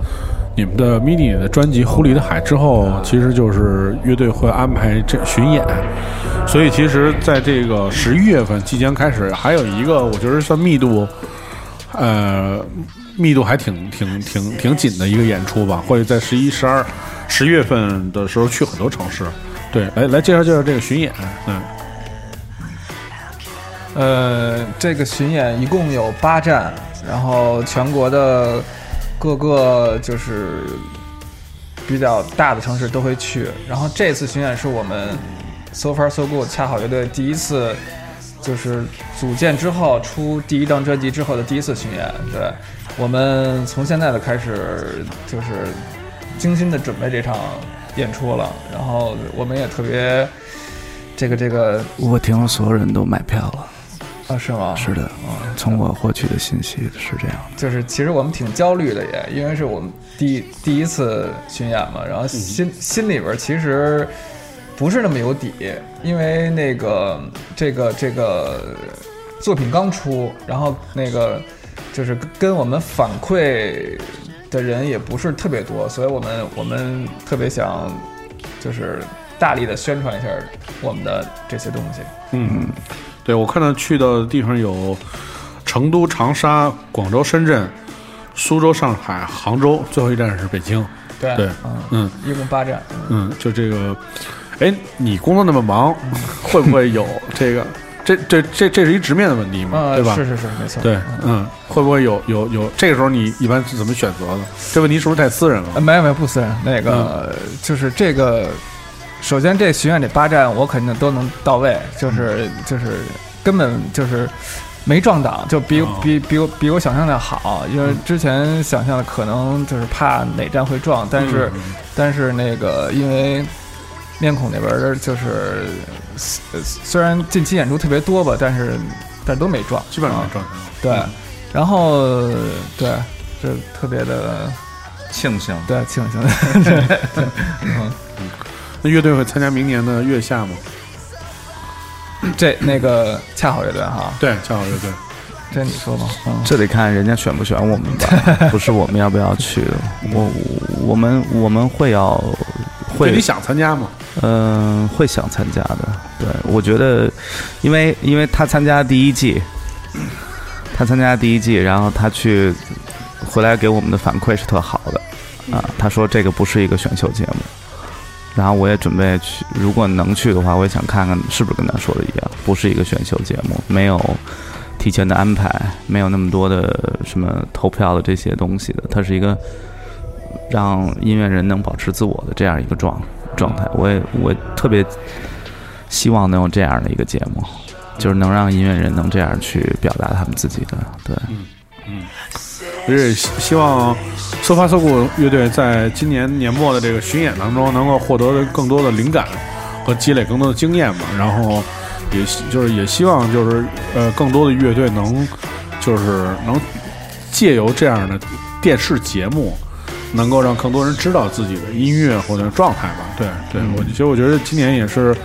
你们的 mini 的专辑《狐狸的海》之后，其实就是乐队会安排这巡演，所以其实在这个十一月份即将开始，还有一个我觉得算密度，呃，密度还挺挺挺挺紧的一个演出吧，会在十一、十二、十月份的时候去很多城市。对，来来介绍介绍这个巡演，嗯。呃，这个巡演一共有八站，然后全国的各个就是比较大的城市都会去。然后这次巡演是我们 So Far So Good 恰好乐队第一次，就是组建之后出第一张专辑之后的第一次巡演。对，我们从现在的开始就是精心的准备这场演出了，然后我们也特别这个这个我听说所有人都买票了，啊是吗？是的，从我获取的信息是这样的。就是其实我们挺焦虑的也，因为是我们第第一次巡演嘛，然后心、心里边儿其实不是那么有底，因为那个这个这个作品刚出，然后那个就是跟跟我们反馈的人也不是特别多，所以我们我们特别想就是大力的宣传一下我们的这些东西。嗯，对我看到去的地方有成都、长沙、广州、深圳、苏州、上海、杭州，最后一站是北京。对对嗯，嗯一共八站。嗯，就这个，哎，你工作那么忙，会不会有 *laughs* 这个？这这这这是一直面的问题嘛，啊，对吧？是是是，没错。对，嗯，会不会有有有？这个时候你一般是怎么选择的？这问题是不是太私人呃，了？没有没有不私人，那个、就是这个，首先这巡演这八站我肯定都能到位，就是就是根本就是没撞档，就比、哦。比比我比我想象的好，因为之前想象的可能就是怕哪站会撞，但是、嗯但是那个因为面孔那边儿就是呃虽然近期演出特别多吧，但是但都没撞，啊基本上没撞上。对，然后对这特别的庆幸。对庆幸，对 *laughs* 对 *laughs* 嗯。那乐队会参加明年的月下吗？这那个恰好乐队哈，对，恰好乐队。这你说吧，嗯，这得看人家选不选我们吧，*laughs* 不是我们要不要去。我我们我们会要会，你想参加吗？嗯，会想参加的。对，我觉得，因为因为他参加第一季，他参加第一季，然后他去回来给我们的反馈是特好的啊。他说这个不是一个选秀节目，然后我也准备去，如果能去的话，我也想看看是不是跟他说的一样，不是一个选秀节目，没有提前的安排，没有那么多的什么投票的这些东西的，它是一个让音乐人能保持自我的这样一个状状态。我也我特别希望能有这样的一个节目，就是能让音乐人能这样去表达他们自己的。对，也希希望 So Far So Good 乐队在今年年末的这个巡演当中，能够获得更多的灵感和积累更多的经验吧。然后也希就是也希望就是呃更多的乐队能就是能借由这样的电视节目，能够让更多人知道自己的音乐或者状态吧。对对，我其实我觉得今年也是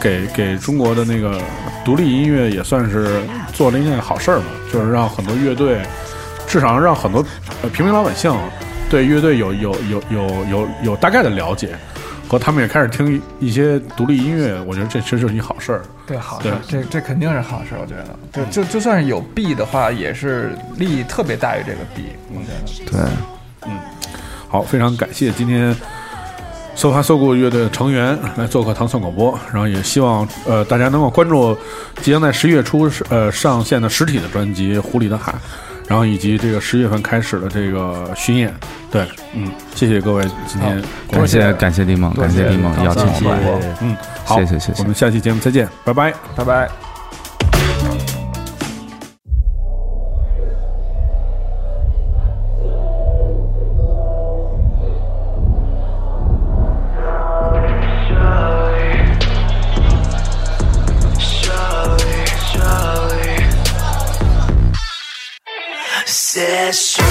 给给中国的那个独立音乐也算是做了一件好事儿吧，就是让很多乐队。至少让很多呃平民老百姓对乐队有有有有有有大概的了解，和他们也开始听一些独立音乐，我觉得这其实就是一好事儿。对，好事对，这这肯定是好事，我觉得，就就就算是有弊的话，也是利益特别大于这个弊，我觉得。对，嗯。好，非常感谢今天 So Far So Good 乐队的成员来做客糖蒜广播，然后也希望呃大家能够关注即将在十一月初呃上线的实体的专辑《湖里的海》，然后以及这个十月份开始的这个巡演。对，嗯，谢谢各位今天感谢感谢李猛，感谢李猛邀请谢谢我。嗯，好，谢谢谢谢我们下期节目再见，拜拜。拜拜。Yes.